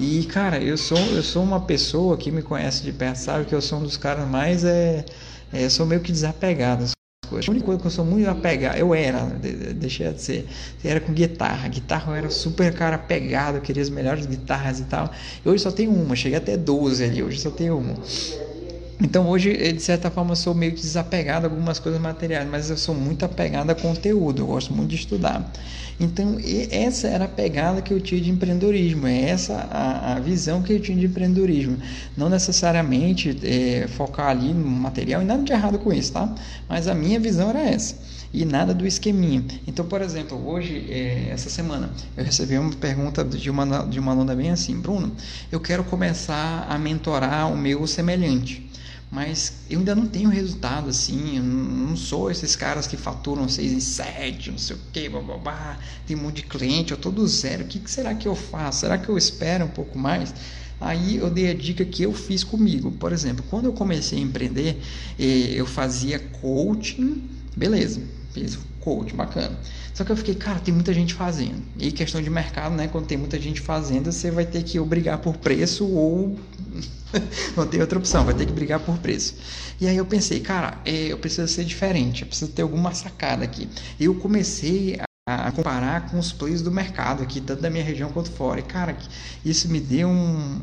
E, cara, eu sou, eu sou uma pessoa que me conhece de perto, sabe que eu sou um dos caras mais. É, é, eu sou meio que desapegado às coisas. A única coisa que eu sou muito apegado, eu era, deixei de ser, era com guitarra. Guitarra eu era super cara apegado, queria as melhores guitarras e tal. E hoje só tenho uma, cheguei até 12 ali, hoje só tenho uma. Então hoje, de certa forma, eu sou meio desapegado a algumas coisas materiais, mas eu sou muito apegado a conteúdo, eu gosto muito de estudar. Então, essa era a pegada que eu tinha de empreendedorismo, é essa a, a visão que eu tinha de empreendedorismo. Não necessariamente é, focar ali no material, e nada de errado com isso, tá? Mas a minha visão era essa e nada do esqueminha. Então, por exemplo, hoje, é, essa semana, eu recebi uma pergunta de uma, de uma aluna bem assim: Bruno, eu quero começar a mentorar o meu semelhante mas eu ainda não tenho resultado assim, eu não sou esses caras que faturam 6 em 7, não sei o que, babá, tem um monte de cliente, eu tô do zero, o que, que será que eu faço? Será que eu espero um pouco mais? Aí eu dei a dica que eu fiz comigo. Por exemplo, quando eu comecei a empreender, eh, eu fazia coaching, beleza, fiz coach, bacana. Só que eu fiquei, cara, tem muita gente fazendo. E questão de mercado, né? Quando tem muita gente fazendo, você vai ter que ou brigar por preço ou não tem outra opção, vai ter que brigar por preço. E aí eu pensei, cara, é, eu preciso ser diferente, eu preciso ter alguma sacada aqui. E eu comecei a comparar com os players do mercado aqui, tanto da minha região quanto fora. E, cara, isso me deu um,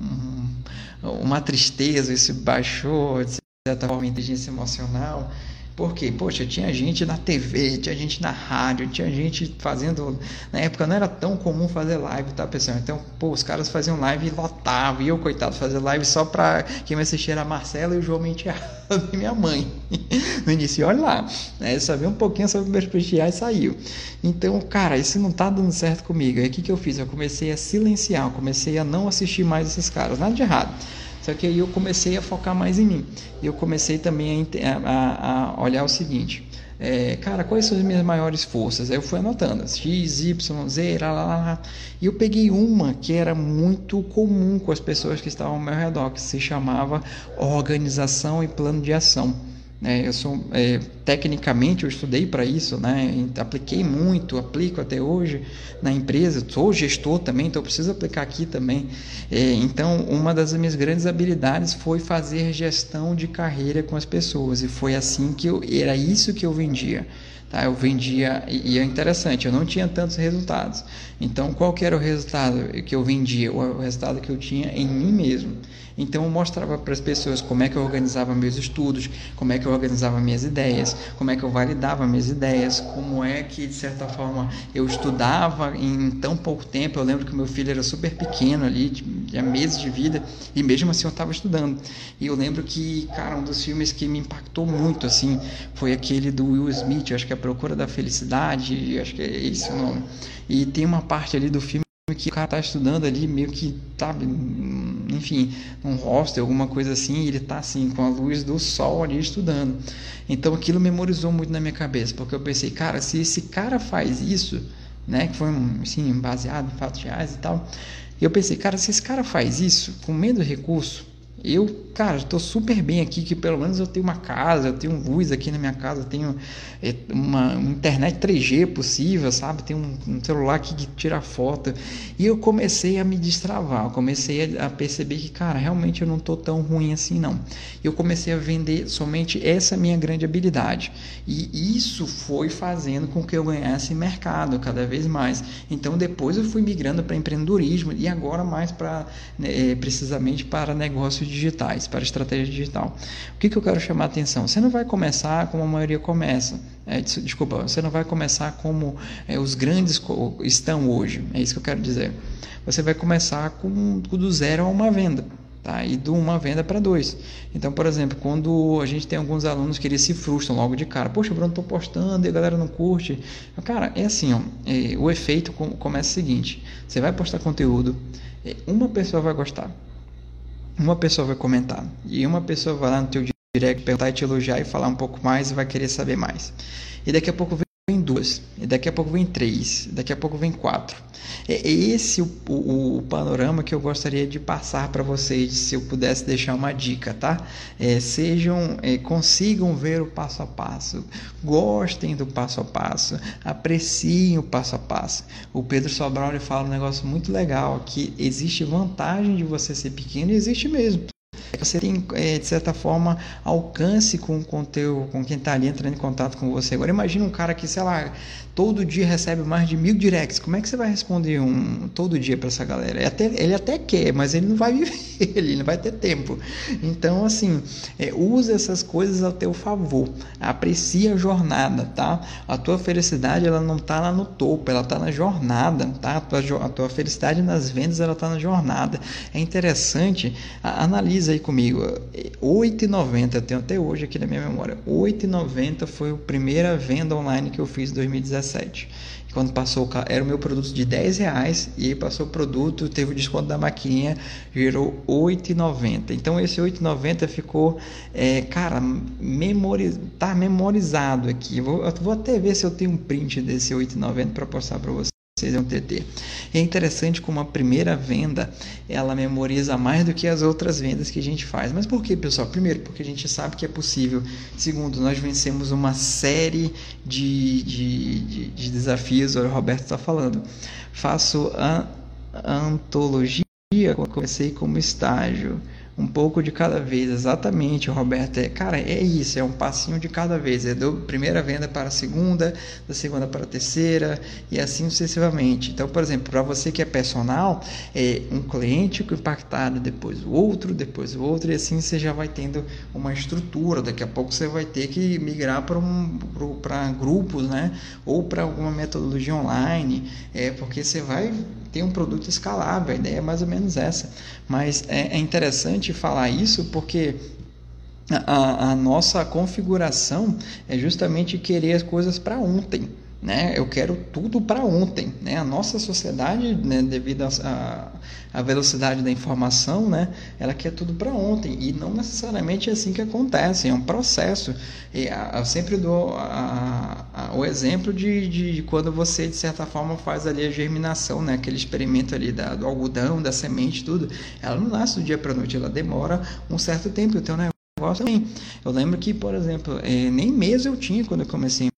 um, uma tristeza, isso baixou, de certa forma, a inteligência emocional. Porque, poxa, tinha gente na TV, tinha gente na rádio, tinha gente fazendo. Na época não era tão comum fazer live, tá, pessoal? Então, pô, os caras faziam live e lotavam. E eu, coitado, fazia live só pra quem me assistia era a Marcela e o João Menteado e minha mãe. No início, olha lá, né? Sabia um pouquinho sobre prestigiar e saiu. Então, cara, isso não tá dando certo comigo. Aí o que, que eu fiz? Eu comecei a silenciar, eu comecei a não assistir mais esses caras. Nada de errado. Só que aí eu comecei a focar mais em mim. E eu comecei também a, a, a olhar o seguinte: é, cara, quais são as minhas maiores forças? Aí eu fui anotando, X, Y, Z, lá, lá, lá. E eu peguei uma que era muito comum com as pessoas que estavam ao meu redor, que se chamava organização e plano de ação. É, eu sou é, tecnicamente eu estudei para isso, né? Apliquei muito, aplico até hoje na empresa. Sou gestor também, então preciso aplicar aqui também. É, então, uma das minhas grandes habilidades foi fazer gestão de carreira com as pessoas e foi assim que eu era isso que eu vendia. Tá? Eu vendia, e é interessante, eu não tinha tantos resultados. Então, qual que era o resultado que eu vendia? O resultado que eu tinha em mim mesmo. Então, eu mostrava para as pessoas como é que eu organizava meus estudos, como é que eu organizava minhas ideias, como é que eu validava minhas ideias, como é que, de certa forma, eu estudava em tão pouco tempo. Eu lembro que meu filho era super pequeno ali, tinha meses de vida, e mesmo assim eu estava estudando. E eu lembro que, cara, um dos filmes que me impactou muito, assim, foi aquele do Will Smith, acho que é A Procura da Felicidade, acho que é esse o nome. E tem uma parte ali do filme que o cara tá estudando ali, meio que, sabe, enfim, num hostel, alguma coisa assim, e ele tá assim, com a luz do sol ali estudando. Então aquilo memorizou muito na minha cabeça, porque eu pensei, cara, se esse cara faz isso, né, que foi assim, baseado em fatos reais e tal, eu pensei, cara, se esse cara faz isso, com menos recurso, eu, cara, estou super bem aqui, que pelo menos eu tenho uma casa, eu tenho luz aqui na minha casa, tenho é, uma, uma internet 3G possível, sabe? Tenho um, um, celular aqui que tira foto. E eu comecei a me destravar, eu comecei a perceber que, cara, realmente eu não estou tão ruim assim, não. Eu comecei a vender somente essa minha grande habilidade. E isso foi fazendo com que eu ganhasse mercado cada vez mais. Então depois eu fui migrando para empreendedorismo e agora mais para, né, é, precisamente para negócios digitais, para estratégia digital. O que, que eu quero chamar a atenção? Você não vai começar como a maioria começa. É, desculpa, você não vai começar como é, os grandes estão hoje. É isso que eu quero dizer. Você vai começar com, com do zero a uma venda. Tá? E de uma venda para dois. Então, por exemplo, quando a gente tem alguns alunos que eles se frustram logo de cara, poxa, Bruno, estou postando e a galera não curte. Cara, é assim, ó, é, o efeito começa o seguinte: você vai postar conteúdo, é, uma pessoa vai gostar, uma pessoa vai comentar e uma pessoa vai lá no teu direct perguntar e te elogiar e falar um pouco mais e vai querer saber mais. E daqui a pouco vem duas, e daqui a pouco vem três, daqui a pouco vem quatro. É esse o, o, o panorama que eu gostaria de passar para vocês, se eu pudesse deixar uma dica, tá? É, sejam, é, consigam ver o passo a passo, gostem do passo a passo, apreciem o passo a passo. O Pedro Sobral ele fala um negócio muito legal, que existe vantagem de você ser pequeno, e existe mesmo você tem, é, de certa forma, alcance com, com, teu, com quem está ali entrando em contato com você. Agora, imagina um cara que, sei lá, todo dia recebe mais de mil directs. Como é que você vai responder um todo dia para essa galera? Ele até, ele até quer, mas ele não vai viver, ele não vai ter tempo. Então, assim, é, use essas coisas ao teu favor. Aprecie a jornada, tá? A tua felicidade, ela não está lá no topo, ela está na jornada, tá? A tua, a tua felicidade nas vendas, ela está na jornada. É interessante, analisa aí comigo. 8,90, tenho até hoje aqui na minha memória. 8,90 foi a primeira venda online que eu fiz em 2017. E quando passou, era o meu produto de 10 reais e aí passou o produto, teve o desconto da maquininha, gerou 8,90. Então esse 8,90 ficou, é, cara, memoriz, tá memorizado aqui. Vou, vou até ver se eu tenho um print desse 8,90 para postar para você vocês vão ter. É interessante como a primeira venda ela memoriza mais do que as outras vendas que a gente faz. Mas por que, pessoal? Primeiro, porque a gente sabe que é possível. Segundo, nós vencemos uma série de, de, de, de desafios. O Roberto está falando. Faço a antologia comecei como estágio um pouco de cada vez, exatamente, Roberto. É, cara, é isso, é um passinho de cada vez. É da primeira venda para a segunda, da segunda para a terceira e assim sucessivamente. Então, por exemplo, para você que é personal, é um cliente impactado, depois o outro, depois o outro, e assim você já vai tendo uma estrutura. Daqui a pouco você vai ter que migrar para um, grupos, né? Ou para alguma metodologia online, é porque você vai ter um produto escalável. A ideia é mais ou menos essa. Mas é, é interessante falar isso porque a, a, nossa configuração é justamente querer as coisas para ontem. Né? Eu quero tudo para ontem, né? A nossa sociedade, né, devido à velocidade da informação, né, ela quer tudo para ontem e não necessariamente é assim que acontece. É um processo. E eu sempre dou a, a, o exemplo de, de, quando você de certa forma faz ali a germinação, né? Aquele experimento ali da, do algodão, da semente, tudo. Ela não nasce do dia para noite, ela demora um certo tempo. Então, né? Também. Eu lembro que, por exemplo, eh, nem mês eu tinha quando eu comecei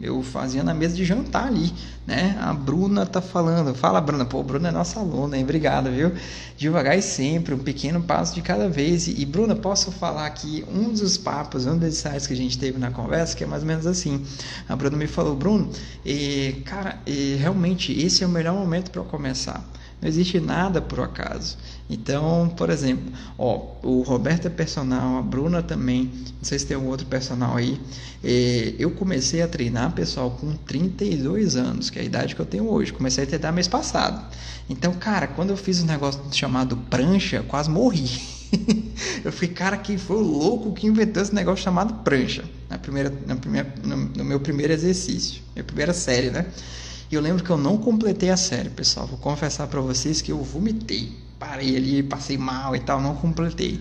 eu fazia na mesa de jantar ali, né? A Bruna tá falando. Fala, Bruna. Pô, Bruna é nossa aluna, hein? Obrigado, viu? Devagar e sempre, um pequeno passo de cada vez. E, Bruna, posso falar aqui um dos papos, um dos insights que a gente teve na conversa, que é mais ou menos assim. A Bruna me falou, Bruno, e, cara, e, realmente esse é o melhor momento para começar. Não existe nada por acaso. Então, por exemplo, ó, o Roberto é personal, a Bruna também, não sei se tem um outro personal aí. É, eu comecei a treinar, pessoal, com 32 anos, que é a idade que eu tenho hoje. Comecei a treinar mês passado. Então, cara, quando eu fiz um negócio chamado prancha, quase morri. eu fui, cara, quem foi o louco que inventou esse negócio chamado prancha? Na primeira, na primeira, no, no meu primeiro exercício, minha primeira série, né? E eu lembro que eu não completei a série, pessoal. Vou confessar para vocês que eu vomitei parei ali, passei mal e tal, não completei.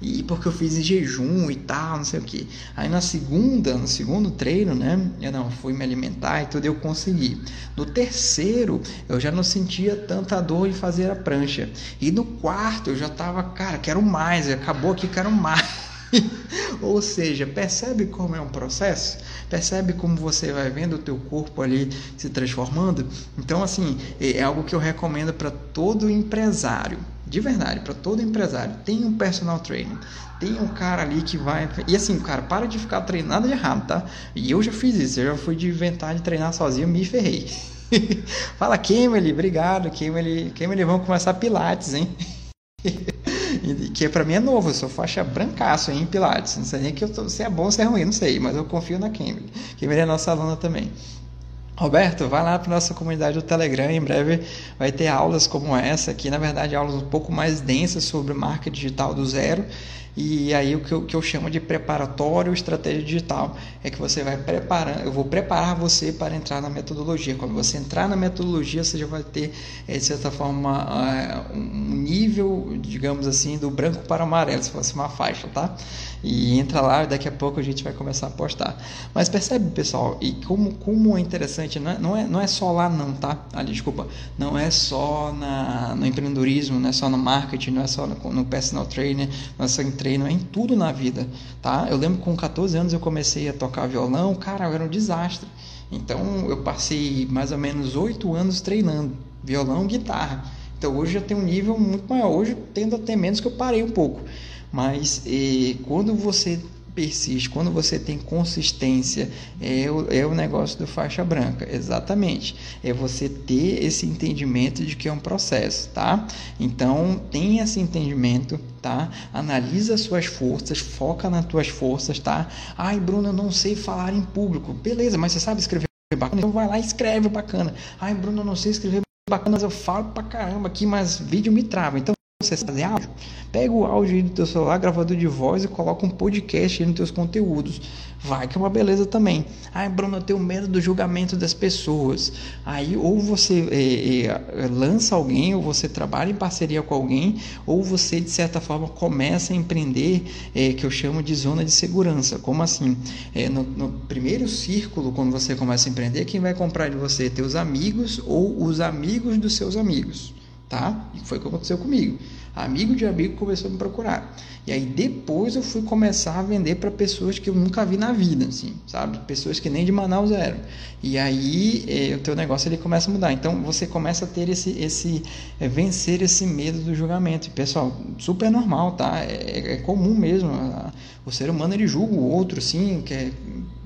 E porque eu fiz em jejum e tal, não sei o que. Aí na segunda, no segundo treino, né? Eu não fui me alimentar e tudo, eu consegui. No terceiro, eu já não sentia tanta dor de fazer a prancha. E no quarto, eu já tava, cara, quero mais. Acabou aqui, quero mais. Ou seja, percebe como é um processo? Percebe como você vai vendo o teu corpo ali se transformando? Então, assim, é algo que eu recomendo para todo empresário. De verdade, para todo empresário, tem um personal trainer, tem um cara ali que vai. E assim, cara, para de ficar treinando de errado, tá? E eu já fiz isso, eu já fui de inventar de treinar sozinho, me ferrei. Fala, Kimberly, obrigado, Kimberly, Kimberly, vamos começar Pilates, hein? que para mim é novo, eu sou faixa brancaço em Pilates. Não sei nem que eu tô, se é bom ou se é ruim, não sei, mas eu confio na Kimberly. Kimberly é nossa aluna também. Roberto, vai lá para nossa comunidade do Telegram. Em breve vai ter aulas como essa aqui. Na verdade, aulas um pouco mais densas sobre marca digital do zero. E aí o que eu, que eu chamo de preparatório estratégia digital é que você vai preparar, eu vou preparar você para entrar na metodologia. Quando você entrar na metodologia, você já vai ter, eh, de certa forma, eh, um nível, digamos assim, do branco para o amarelo, se fosse uma faixa, tá? E entra lá, daqui a pouco a gente vai começar a postar. Mas percebe, pessoal, e como, como é interessante, não é, não, é, não é só lá não, tá? Ah, desculpa, não é só na, no empreendedorismo, não é só no marketing, não é só no, no personal trainer, não é só em treino, é em tudo na vida, tá? Eu lembro que com 14 anos eu comecei a tocar violão, cara, era um desastre. Então eu passei mais ou menos 8 anos treinando violão e guitarra. Então hoje já tem um nível muito maior. Hoje tendo até menos que eu parei um pouco. Mas eh, quando você persiste, quando você tem consistência, é o, é o negócio do faixa branca, exatamente. É você ter esse entendimento de que é um processo, tá? Então, tem esse entendimento, tá? Analisa as suas forças, foca nas tuas forças, tá? Ai, Bruno, eu não sei falar em público. Beleza, mas você sabe escrever bacana? Então vai lá e escreve bacana. Ai, Bruno, eu não sei escrever bacana, mas eu falo pra caramba aqui, mas vídeo me trava. Então, você fazer áudio, pega o áudio aí do teu celular, gravador de voz e coloca um podcast aí nos teus conteúdos. Vai que é uma beleza também. Ai, Bruno, eu tenho medo do julgamento das pessoas. Aí ou você é, é, lança alguém, ou você trabalha em parceria com alguém, ou você de certa forma começa a empreender, é, que eu chamo de zona de segurança. Como assim? No, no, primeiro círculo, quando você começa a empreender, quem vai comprar de você? Teus amigos ou os amigos dos seus amigos tá? E foi o que aconteceu comigo. Amigo de amigo começou a me procurar. E aí depois eu fui começar a vender para pessoas que eu nunca vi na vida, assim, sabe? Pessoas que nem de Manaus eram. E aí é, o teu negócio ele começa a mudar. Então você começa a ter esse, esse é, vencer esse medo do julgamento. E, pessoal, super normal, tá? É, é comum mesmo. O ser humano ele julga o outro, assim, que é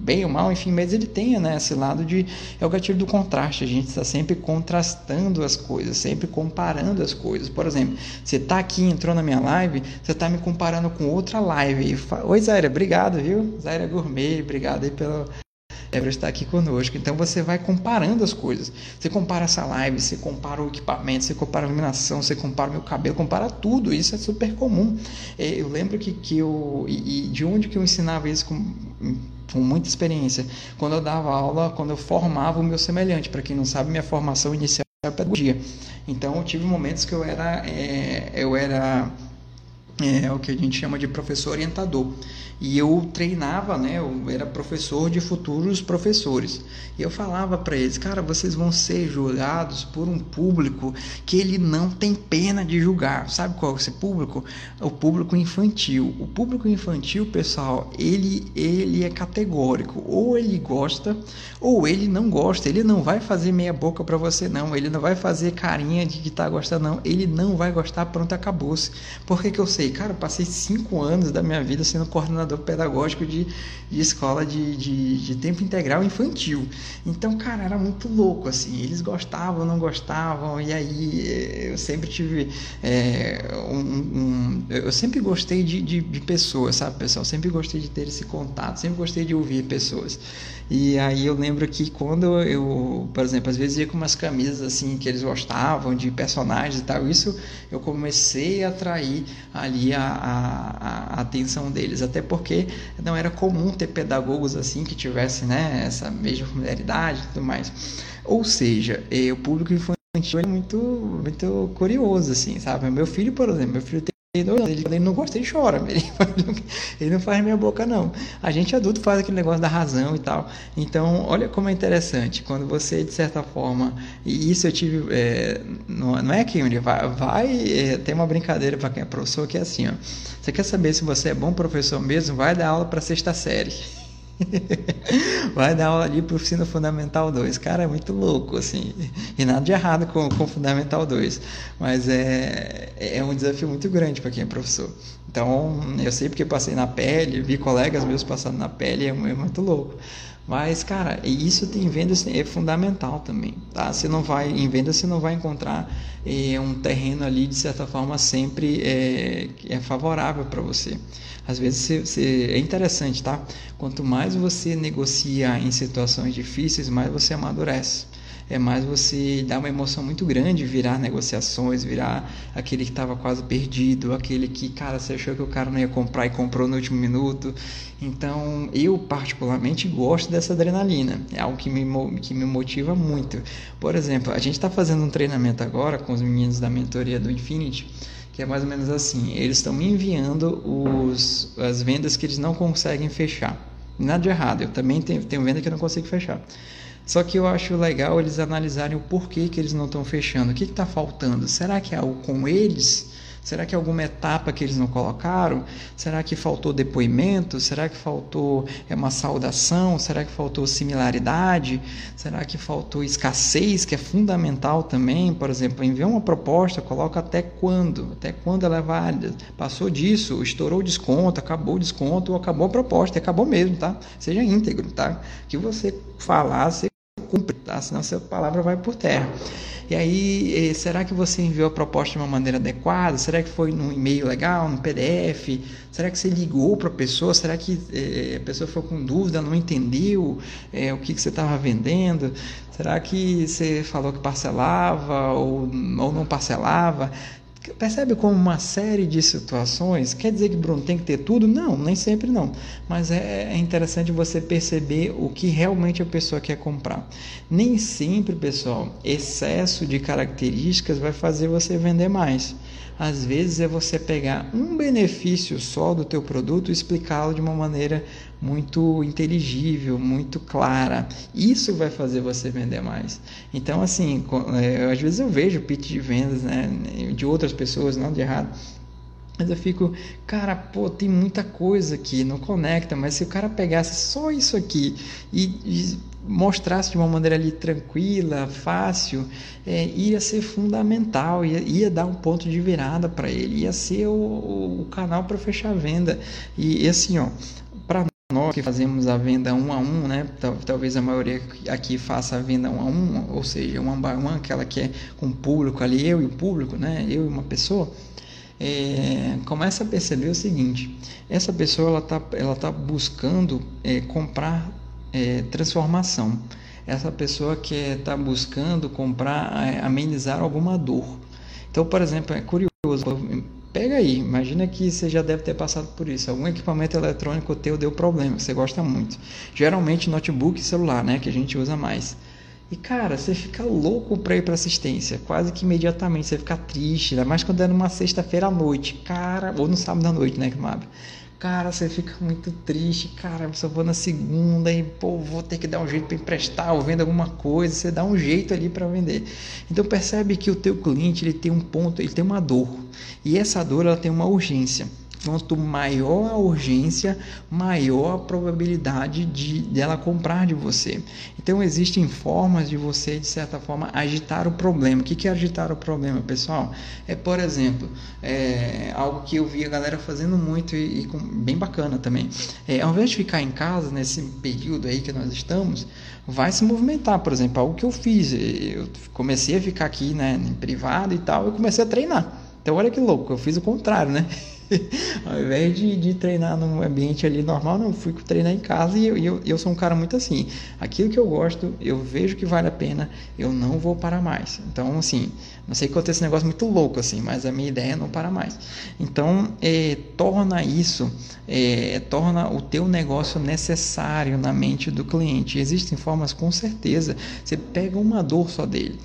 bem ou mal, enfim, mas ele tem né, esse lado de. É o gatilho do contraste. A gente está sempre contrastando as coisas, sempre comparando as coisas. Por exemplo, você está aqui, entrou na minha live, você está me comparando com outra live. Oi, Zaira, obrigado, viu? Zaira Gourmet, obrigado aí pelo. É para estar aqui conosco. Então você vai comparando as coisas. Você compara essa live, você compara o equipamento, você compara a iluminação, você compara o meu cabelo, compara tudo. Isso é super comum. É, eu lembro que, que eu. E, de onde que eu ensinava isso com com muita experiência. Quando eu dava aula, quando eu formava o meu semelhante, para quem não sabe, minha formação inicial é pedagogia. Então, eu tive momentos que eu era, é, eu era é, o que a gente chama de professor orientador. E eu treinava, né? Eu era professor de futuros professores. E eu falava para eles, cara, vocês vão ser julgados por um público que ele não tem pena de julgar. Sabe qual é esse público? O público infantil. O público infantil, pessoal, ele ele é categórico. Ou ele gosta, ou ele não gosta. Ele não vai fazer meia boca para você não. Ele não vai fazer carinha de que tá gostando não. Ele não vai gostar, pronto, acabou-se. Por que que eu sei? Cara, eu passei cinco anos da minha vida sendo coordenador coordenador pedagógico de, de escola de, de, de, tempo integral infantil. Então, cara, era muito louco, assim. Eles gostavam, não gostavam, e aí eh, eu sempre tive é, um, um, Eu sempre gostei de, de, de pessoas, sabe, pessoal? Sempre gostei de ter esse contato, sempre gostei de ouvir pessoas. E aí eu lembro que quando eu, por exemplo, às vezes ia com umas camisas assim que eles gostavam de personagens e tal, isso eu comecei a atrair ali a, a, a atenção deles, até porque não era comum ter pedagogos assim que tivessem né, essa mesma familiaridade e tudo mais. Ou seja, eh, o público infantil é muito, muito curioso, assim, sabe? Meu filho, por exemplo, meu filho tem ele, ele não gosta, ele chora. Ele, ele não faz minha boca, não. A gente adulto faz aquele negócio da razão e tal. Então, olha como é interessante. Quando você, de certa forma, e isso eu tive. É, não, não é que ele vai. vai é, tem uma brincadeira para quem é professor que é assim: ó, você quer saber se você é bom professor mesmo? Vai dar aula para sexta série. Vai dar aula pro ensino fundamental 2. Cara, é muito louco, assim. E nada de errado com, com fundamental 2. Mas é, é um desafio muito grande para quem é professor. Então, eu sei porque passei na pele, vi colegas meus passando na pele, é, é muito louco. Mas, cara, isso tem venda é fundamental também, tá? Você não vai em venda, você não vai encontrar é, um terreno ali de certa forma sempre é, é favorável para você. Às vezes você, você, é interessante, tá? Quanto mais você negocia em situações difíceis, mais você amadurece é mais você dar uma emoção muito grande, virar negociações, virar aquele que estava quase perdido, aquele que, cara, você achou que o cara não ia comprar e comprou no último minuto. Então, eu particularmente gosto dessa adrenalina, é algo que me, que me motiva muito. Por exemplo, a gente está fazendo um treinamento agora com os meninos da mentoria do Infinity que é mais ou menos assim: eles estão me enviando os, as vendas que eles não conseguem fechar. Nada de errado, eu também tenho, tenho venda que eu não consigo fechar. Só que eu acho legal eles analisarem o porquê que eles não estão fechando. O que está faltando? Será que é algo com eles? Será que é alguma etapa que eles não colocaram? Será que faltou depoimento? Será que faltou é, uma saudação? Será que faltou similaridade? Será que faltou escassez, que é fundamental também? Por exemplo, enviar uma proposta, coloca até quando? Até quando ela é válida? Passou disso, estourou o desconto, acabou o desconto, acabou a proposta, acabou mesmo, tá? Seja íntegro, tá? Que você falar, você cumpre, tá? Senão sua palavra vai por terra. E aí, eh, será que você enviou a proposta de uma maneira adequada? Será que foi num e-mail legal, no PDF? Será que você ligou para a pessoa? Será que eh, a pessoa ficou com dúvida, não entendeu eh, o que, que você estava vendendo? Será que você falou que parcelava ou, ou não parcelava? Percebe como uma série de situações, quer dizer que Bruno tem que ter tudo? Não, nem sempre não. Mas é, é interessante você perceber o que realmente a pessoa quer comprar. Nem sempre, pessoal, excesso de características vai fazer você vender mais. Às vezes é você pegar um benefício só do teu produto e explicá-lo de uma maneira muito inteligível, muito clara. Isso vai fazer você vender mais. Então, assim, é, às vezes eu vejo pitch de vendas né, de outras pessoas, não de errado, mas eu fico, cara, pô, tem muita coisa aqui, não conecta, mas se o cara pegasse só isso aqui e, e mostrasse de uma maneira ali tranquila, fácil, é, ia ser fundamental, ia, ia, dar um ponto de virada para ele, ia ser o, o, canal para fechar a venda. E, e assim, ó, nós que fazemos a venda um a um, né? Talvez a maioria aqui faça a venda um a um, ou seja, one by one, aquela que é com o público ali, eu e o público, né? Eu e uma pessoa. É, começa a perceber o seguinte: essa pessoa ela está ela tá buscando é, comprar é, transformação. Essa pessoa que está buscando comprar, é, amenizar alguma dor. Então, por exemplo, é curioso Pega aí, imagina que você já deve ter passado por isso. Algum equipamento eletrônico teu deu problema, você gosta muito. Geralmente notebook e celular, né, que a gente usa mais. E cara, você fica louco para ir para assistência, quase que imediatamente. Você fica triste, ainda mais quando é numa sexta-feira à noite, cara, ou no sábado à noite, né, que Cara, você fica muito triste, cara, eu só vou na segunda e, pô, vou ter que dar um jeito para emprestar ou vender alguma coisa, você dá um jeito ali para vender. Então percebe que o teu cliente, ele tem um ponto, ele tem uma dor. E essa dor, ela tem uma urgência. Quanto maior a urgência, maior a probabilidade de dela comprar de você. Então existem formas de você, de certa forma, agitar o problema. O que é agitar o problema, pessoal? É, por exemplo, é, algo que eu vi a galera fazendo muito e, e com, bem bacana também. É, ao invés de ficar em casa nesse período aí que nós estamos, vai se movimentar. Por exemplo, algo que eu fiz. Eu comecei a ficar aqui né, em privado e tal, eu comecei a treinar. Então olha que louco, eu fiz o contrário, né? Ao invés de, de treinar num ambiente ali normal, não, fui treinar em casa e eu, eu, eu sou um cara muito assim. Aquilo que eu gosto, eu vejo que vale a pena, eu não vou parar mais. Então, assim, não sei que eu tenho esse negócio muito louco assim, mas a minha ideia é não parar mais. Então, é, torna isso, é, torna o teu negócio necessário na mente do cliente. Existem formas, com certeza, você pega uma dor só dele.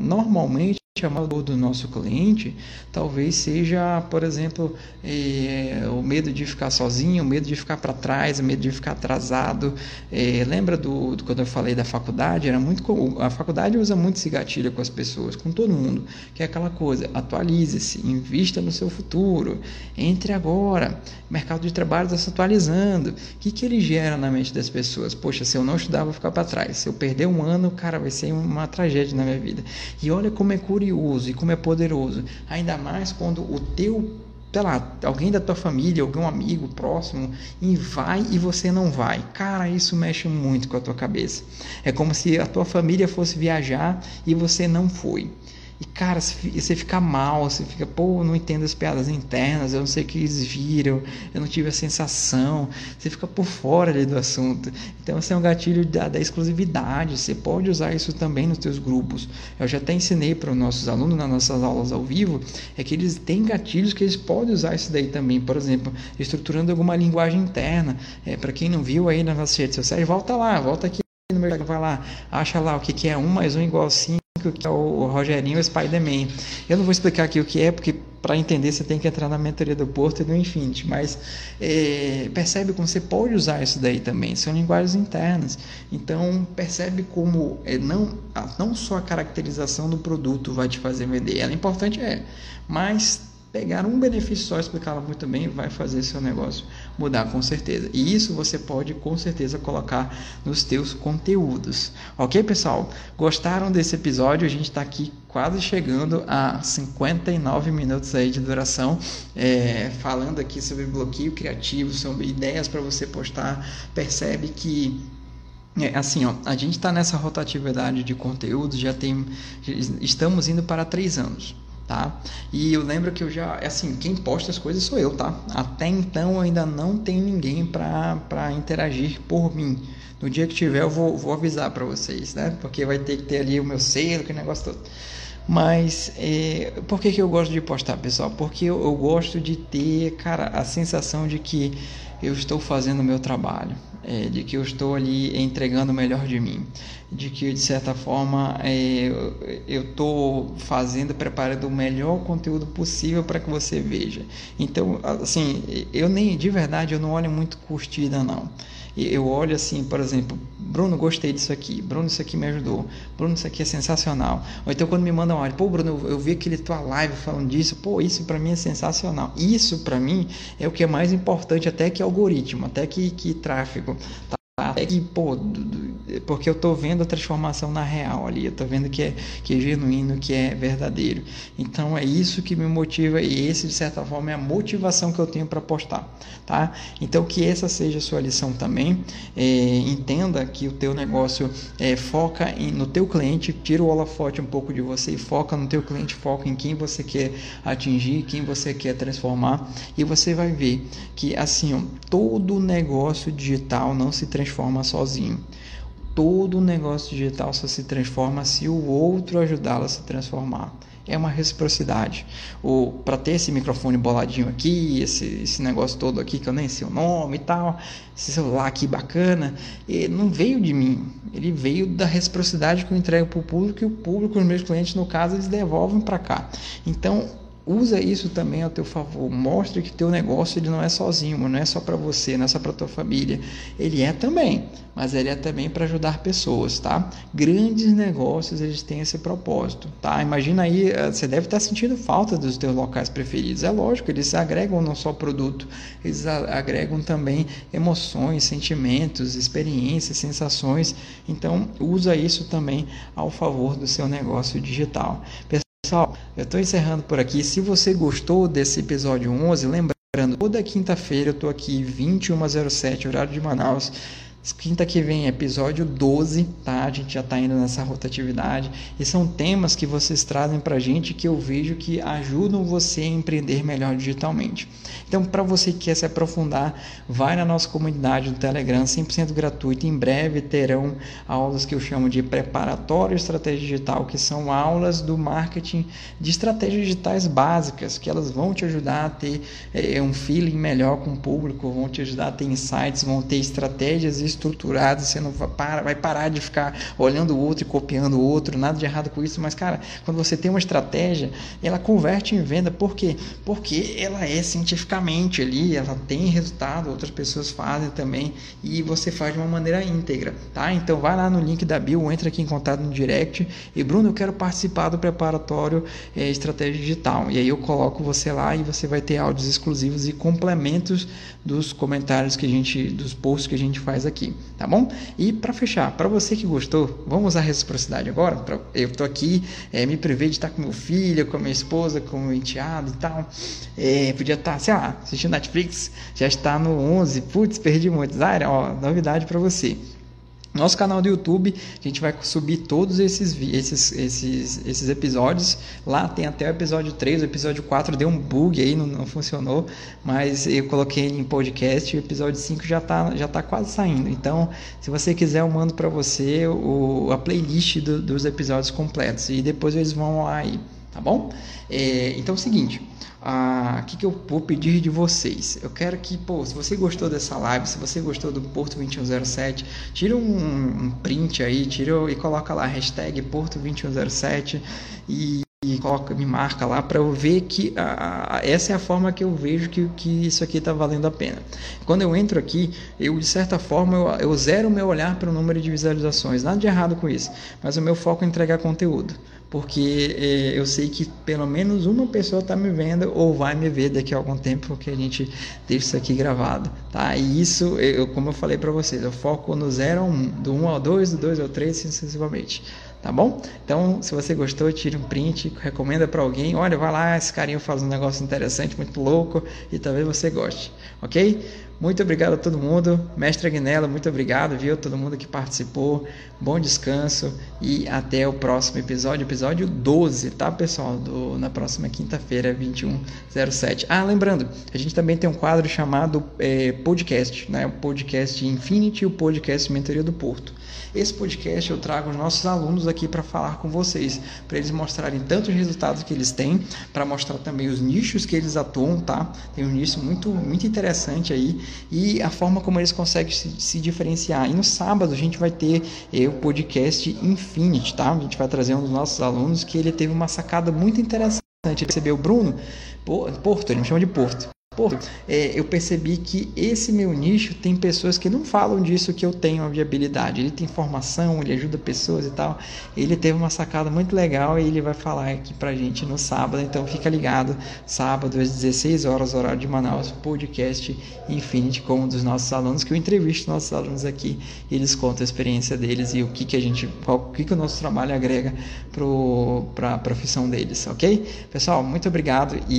Normalmente, chamar dor do nosso cliente talvez seja, por exemplo, é, o medo de ficar sozinho, o medo de ficar para trás, o medo de ficar atrasado. É, lembra do, do, quando eu falei da faculdade? Era muito a faculdade usa muito esse gatilho com as pessoas, com todo mundo, que é aquela coisa: atualize-se, invista no seu futuro, entre agora. O mercado de trabalho está se atualizando. O que, que ele gera na mente das pessoas? Poxa, se eu não estudar, vou ficar para trás. Se eu perder um ano, cara, vai ser uma tragédia na minha vida. E olha como é curioso e como é poderoso. Ainda mais quando o teu, sei lá, alguém da tua família, algum amigo próximo, e vai e você não vai. Cara, isso mexe muito com a tua cabeça. É como se a tua família fosse viajar e você não foi. E cara, você fica mal, você fica, pô, não entendo as piadas internas, eu não sei o que eles viram, eu não tive a sensação, você fica por fora ali do assunto. Então, esse é um gatilho da, da exclusividade, você pode usar isso também nos teus grupos. Eu já até ensinei para os nossos alunos nas nossas aulas ao vivo, é que eles têm gatilhos que eles podem usar isso daí também. Por exemplo, estruturando alguma linguagem interna. É, para quem não viu aí nas nossas redes sociais, volta lá, volta aqui no meu vai lá, acha lá o que, que é 1 mais 1 igual a 5 que é o Rogerinho o Spider-Man. Eu não vou explicar aqui o que é, porque para entender você tem que entrar na mentoria do Porto e do Infinity, mas é, percebe como você pode usar isso daí também, são linguagens internas. Então percebe como é, não, não só a caracterização do produto vai te fazer vender, ela é importante, é, mas pegar um benefício só, explicá-la muito bem, vai fazer seu negócio mudar com certeza. E isso você pode com certeza colocar nos teus conteúdos. Ok, pessoal? Gostaram desse episódio? A gente está aqui quase chegando a 59 minutos aí de duração, é, falando aqui sobre bloqueio criativo, sobre ideias para você postar. Percebe que é, assim, ó, a gente está nessa rotatividade de conteúdo, já tem, estamos indo para três anos tá? E eu lembro que eu já, assim, quem posta as coisas sou eu, tá? Até então eu ainda não tenho ninguém para interagir por mim. No dia que tiver eu vou, vou avisar para vocês, né? Porque vai ter que ter ali o meu selo, que negócio todo. Mas é, por que, que eu gosto de postar, pessoal? Porque eu, eu gosto de ter, cara, a sensação de que eu estou fazendo o meu trabalho, é, de que eu estou ali entregando o melhor de mim, de que de certa forma é, eu estou fazendo, preparando o melhor conteúdo possível para que você veja. Então, assim, eu nem de verdade eu não olho muito curtida não eu olho assim, por exemplo, Bruno, gostei disso aqui, Bruno, isso aqui me ajudou, Bruno, isso aqui é sensacional. Ou então quando me mandam áudio, pô, Bruno, eu, vi aquele tua live falando disso, pô, isso para mim é sensacional. Isso para mim é o que é mais importante até que algoritmo, até que, que tráfego. Tá? É que, pô, porque eu tô vendo a transformação na real ali, eu tô vendo que é, que é genuíno, que é verdadeiro. Então é isso que me motiva e esse, de certa forma, é a motivação que eu tenho para postar, tá? Então que essa seja a sua lição também. É, entenda que o teu negócio é, foca em, no teu cliente, tira o holofote um pouco de você e foca no teu cliente, foca em quem você quer atingir, quem você quer transformar e você vai ver que, assim, ó, todo negócio digital não se transforma sozinho. Todo negócio digital só se transforma se o outro ajudá-lo a se transformar. é uma reciprocidade. O para ter esse microfone boladinho aqui, esse, esse negócio todo aqui que eu nem sei o nome e tal, esse celular aqui bacana, não veio de mim. Ele veio da reciprocidade que eu entrego para o público e o público, os meus clientes no caso, eles devolvem para cá. Então usa isso também ao teu favor. Mostre que teu negócio ele não é sozinho, não é só para você, não é só para tua família. Ele é também, mas ele é também para ajudar pessoas, tá? Grandes negócios eles têm esse propósito, tá? Imagina aí, eh, você deve estar sentindo falta dos teus locais preferidos. É lógico, eles agregam não só produto, eles agregam também emoções, sentimentos, experiências, sensações. Então, usa isso também ao favor do seu negócio digital. Pessoal, eu estou encerrando por aqui. Se você gostou desse episódio 11, lembrando, toda quinta-feira eu estou aqui, 21h07, horário de Manaus. Quinta que vem, episódio 12, tá? A gente já está indo nessa rotatividade. E são temas que vocês trazem para a gente que eu vejo que ajudam você a empreender melhor digitalmente. Então, para você que quer se aprofundar, vai na nossa comunidade do Telegram, 100% gratuito. Em breve terão aulas que eu chamo de preparatório estratégia digital, que são aulas do marketing de estratégias digitais básicas, que elas vão te ajudar a ter é, um feeling melhor com o público, vão te ajudar a ter insights, vão ter estratégias e estruturado, você não vai, para, vai parar de ficar olhando o outro e copiando o outro, nada de errado com isso, mas cara, quando você tem uma estratégia, ela converte em venda, por quê? Porque ela é cientificamente ali, ela tem resultado, outras pessoas fazem também e você faz de uma maneira íntegra, tá? Então vai lá no link da bio, entra aqui em contato no direct e Bruno, eu quero participar do preparatório é, estratégia digital e aí eu coloco você lá e você vai ter áudios exclusivos e complementos dos comentários que a gente, dos posts que a gente faz aqui aqui, tá bom? E para fechar, para você que gostou, vamos usar reciprocidade agora? Pra, eu tô aqui, é, me prevê de estar com meu filho, com a minha esposa, com o meu enteado e tal. É, podia estar, sei lá, assistindo Netflix, já está no 11, putz, perdi muito. Zaira, ó, novidade para você. Nosso canal do YouTube, a gente vai subir todos esses, esses, esses, esses episódios. Lá tem até o episódio 3, o episódio 4 deu um bug aí, não, não funcionou, mas eu coloquei em podcast. O episódio 5 já está já tá quase saindo. Então, se você quiser, eu mando para você o, a playlist do, dos episódios completos e depois eles vão lá aí, tá bom? É, então é o seguinte o que, que eu vou pedir de vocês? Eu quero que, pô, se você gostou dessa live, se você gostou do Porto 2107, tira um, um print aí, tira e coloca lá hashtag Porto 2107 e, e coloca, me marca lá para eu ver que a, a, essa é a forma que eu vejo que, que isso aqui está valendo a pena. Quando eu entro aqui, eu de certa forma eu, eu zero o meu olhar para o número de visualizações, nada de errado com isso, mas o meu foco é entregar conteúdo porque é, eu sei que pelo menos uma pessoa está me vendo ou vai me ver daqui a algum tempo, porque a gente deixa isso aqui gravado, tá? E isso, eu, como eu falei para vocês, eu foco no 0 ao 1, um, do 1 um ao 2, do 2 ao 3, sucessivamente tá bom? Então, se você gostou, tire um print, recomenda para alguém. Olha, vai lá, esse carinha faz um negócio interessante, muito louco e talvez você goste, ok? Muito obrigado a todo mundo. Mestre Agnella, muito obrigado, viu? Todo mundo que participou. Bom descanso e até o próximo episódio, episódio 12, tá, pessoal? Do, na próxima quinta-feira, 2107. Ah, lembrando, a gente também tem um quadro chamado é, podcast, né? O podcast Infinity e o podcast Mentoria do Porto. Esse podcast eu trago os nossos alunos aqui para falar com vocês, para eles mostrarem tanto os resultados que eles têm, para mostrar também os nichos que eles atuam, tá? Tem um nicho muito, muito interessante aí e a forma como eles conseguem se, se diferenciar. E no sábado a gente vai ter eh, o podcast Infinity, tá? A gente vai trazer um dos nossos alunos que ele teve uma sacada muito interessante. Ele percebeu, Bruno, Porto, ele me chama de Porto. Pô, é, eu percebi que esse meu nicho tem pessoas que não falam disso que eu tenho a viabilidade. Ele tem formação, ele ajuda pessoas e tal. Ele teve uma sacada muito legal e ele vai falar aqui pra gente no sábado. Então fica ligado, sábado às 16 horas, horário de Manaus, podcast Infinity com um dos nossos alunos, que eu entrevisto nossos alunos aqui eles contam a experiência deles e o que, que a gente, qual, o que, que o nosso trabalho agrega para a profissão deles, ok? Pessoal, muito obrigado e